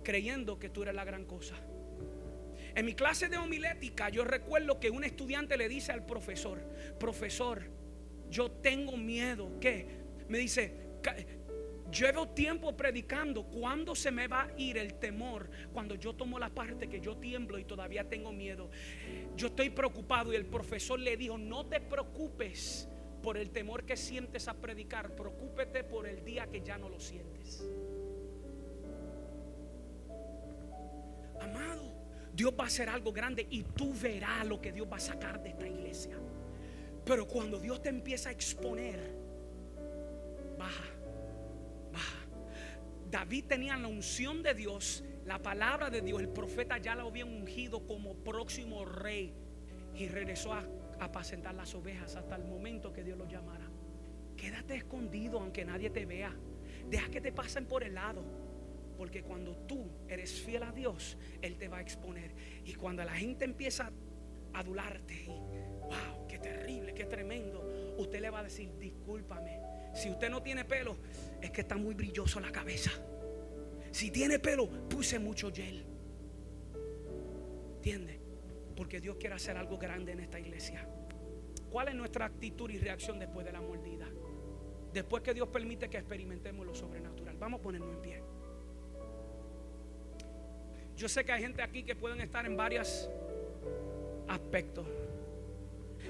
creyendo que tú eres la gran cosa. En mi clase de homilética yo recuerdo que un estudiante le dice al profesor, profesor, yo tengo miedo. ¿Qué? Me dice, Llevo tiempo predicando. ¿Cuándo se me va a ir el temor? Cuando yo tomo la parte que yo tiemblo y todavía tengo miedo. Yo estoy preocupado y el profesor le dijo, no te preocupes por el temor que sientes a predicar. Preocúpete por el día que ya no lo sientes. Amado, Dios va a hacer algo grande y tú verás lo que Dios va a sacar de esta iglesia. Pero cuando Dios te empieza a exponer, baja David tenía la unción de Dios, la palabra de Dios, el profeta ya lo había ungido como próximo rey y regresó a apacentar las ovejas hasta el momento que Dios lo llamara. Quédate escondido aunque nadie te vea. Deja que te pasen por el lado. Porque cuando tú eres fiel a Dios, Él te va a exponer. Y cuando la gente empieza a adularte, wow, qué terrible, qué tremendo, usted le va a decir, discúlpame, si usted no tiene pelo, es que está muy brilloso la cabeza. Si tiene pelo, puse mucho gel. ¿Entiende? Porque Dios quiere hacer algo grande en esta iglesia. ¿Cuál es nuestra actitud y reacción después de la mordida? Después que Dios permite que experimentemos lo sobrenatural. Vamos a ponernos en pie. Yo sé que hay gente aquí que pueden estar en varios aspectos.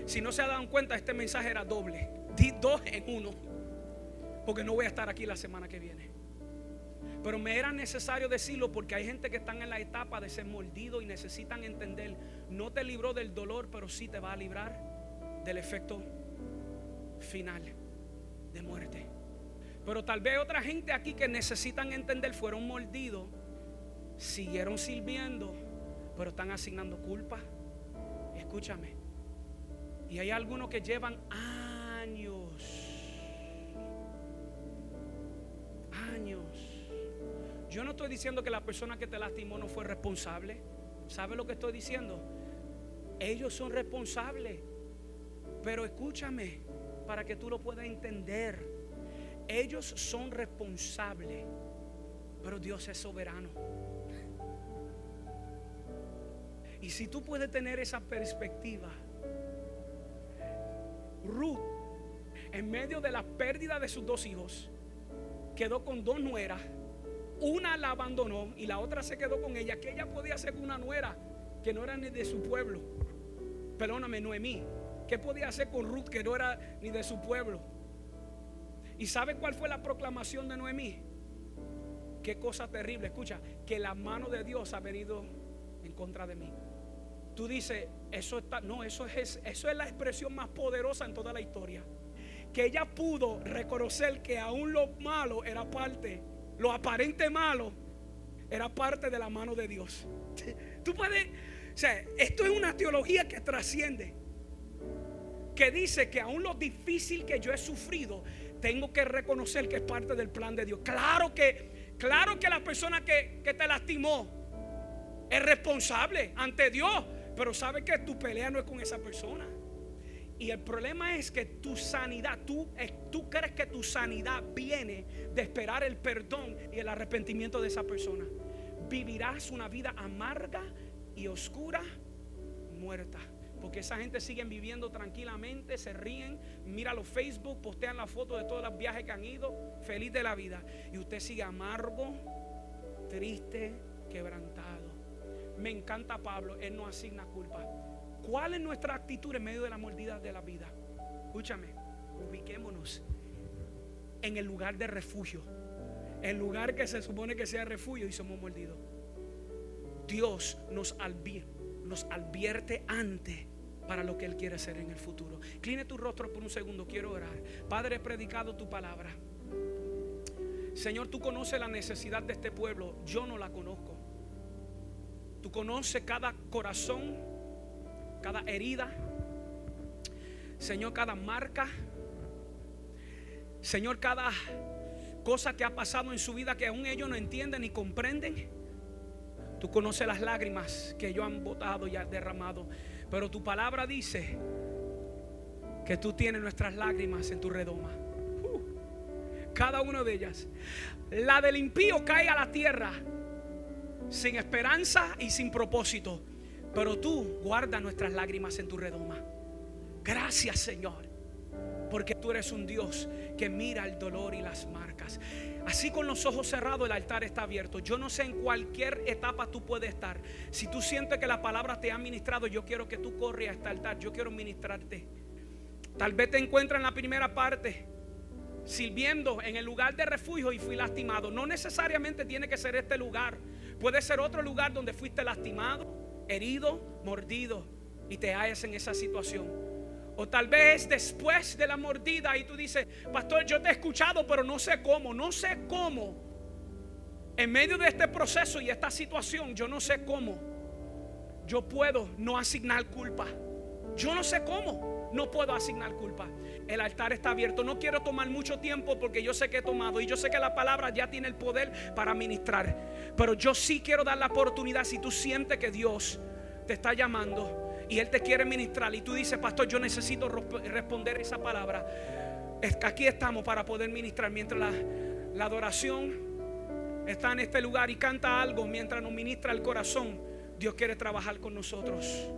Si no se ha dado cuenta, este mensaje era doble. Di dos en uno. Porque no voy a estar aquí la semana que viene. Pero me era necesario decirlo porque hay gente que están en la etapa de ser mordido y necesitan entender. No te libró del dolor, pero sí te va a librar del efecto final de muerte. Pero tal vez otra gente aquí que necesitan entender fueron mordidos, siguieron sirviendo, pero están asignando culpa. Escúchame. Y hay algunos que llevan Yo no estoy diciendo que la persona que te lastimó no fue responsable. ¿Sabe lo que estoy diciendo? Ellos son responsables. Pero escúchame, para que tú lo puedas entender. Ellos son responsables, pero Dios es soberano. Y si tú puedes tener esa perspectiva, Ruth, en medio de la pérdida de sus dos hijos, quedó con dos nueras. Una la abandonó y la otra se quedó con ella. Que ella podía hacer con una nuera que no era ni de su pueblo. Perdóname, Noemí. ¿Qué podía hacer con Ruth que no era ni de su pueblo? ¿Y sabe cuál fue la proclamación de Noemí? Qué cosa terrible. Escucha, que la mano de Dios ha venido en contra de mí. Tú dices, eso está, no, eso es, eso es la expresión más poderosa en toda la historia. Que ella pudo reconocer que aún lo malo era parte, lo aparente malo era parte de la mano de Dios. Tú puedes, o sea, esto es una teología que trasciende que dice que aún lo difícil que yo he sufrido, tengo que reconocer que es parte del plan de Dios. Claro que, claro que la persona que, que te lastimó es responsable ante Dios, pero sabe que tu pelea no es con esa persona. Y el problema es que tu sanidad, tú, tú crees que tu sanidad viene de esperar el perdón y el arrepentimiento de esa persona. Vivirás una vida amarga y oscura, muerta. Porque esa gente sigue viviendo tranquilamente, se ríen, mira los Facebook, postean la foto de todos los viajes que han ido, feliz de la vida. Y usted sigue amargo, triste, quebrantado. Me encanta Pablo, él no asigna culpa. ¿Cuál es nuestra actitud en medio de la mordida de la vida? Escúchame, ubiquémonos en el lugar de refugio. El lugar que se supone que sea refugio y somos mordidos. Dios nos advierte nos advierte antes para lo que Él quiere hacer en el futuro. Cline tu rostro por un segundo, quiero orar. Padre, he predicado tu palabra. Señor, tú conoces la necesidad de este pueblo, yo no la conozco. Tú conoces cada corazón, cada herida, Señor, cada marca, Señor, cada cosa que ha pasado en su vida que aún ellos no entienden ni comprenden. Tú conoces las lágrimas que ellos han botado y han derramado. Pero tu palabra dice que tú tienes nuestras lágrimas en tu redoma. Uh, cada una de ellas. La del impío cae a la tierra sin esperanza y sin propósito. Pero tú guardas nuestras lágrimas en tu redoma. Gracias Señor. Porque tú eres un Dios que mira el dolor y las marcas. Así con los ojos cerrados el altar está abierto. Yo no sé en cualquier etapa tú puedes estar. Si tú sientes que la palabra te ha ministrado, yo quiero que tú corres a este altar. Yo quiero ministrarte. Tal vez te encuentras en la primera parte sirviendo en el lugar de refugio y fui lastimado. No necesariamente tiene que ser este lugar. Puede ser otro lugar donde fuiste lastimado, herido, mordido y te hallas en esa situación. O tal vez después de la mordida y tú dices, pastor, yo te he escuchado, pero no sé cómo, no sé cómo. En medio de este proceso y esta situación, yo no sé cómo. Yo puedo no asignar culpa. Yo no sé cómo. No puedo asignar culpa. El altar está abierto. No quiero tomar mucho tiempo porque yo sé que he tomado y yo sé que la palabra ya tiene el poder para ministrar. Pero yo sí quiero dar la oportunidad si tú sientes que Dios te está llamando y Él te quiere ministrar y tú dices, pastor, yo necesito responder esa palabra. Aquí estamos para poder ministrar mientras la, la adoración está en este lugar y canta algo mientras nos ministra el corazón. Dios quiere trabajar con nosotros.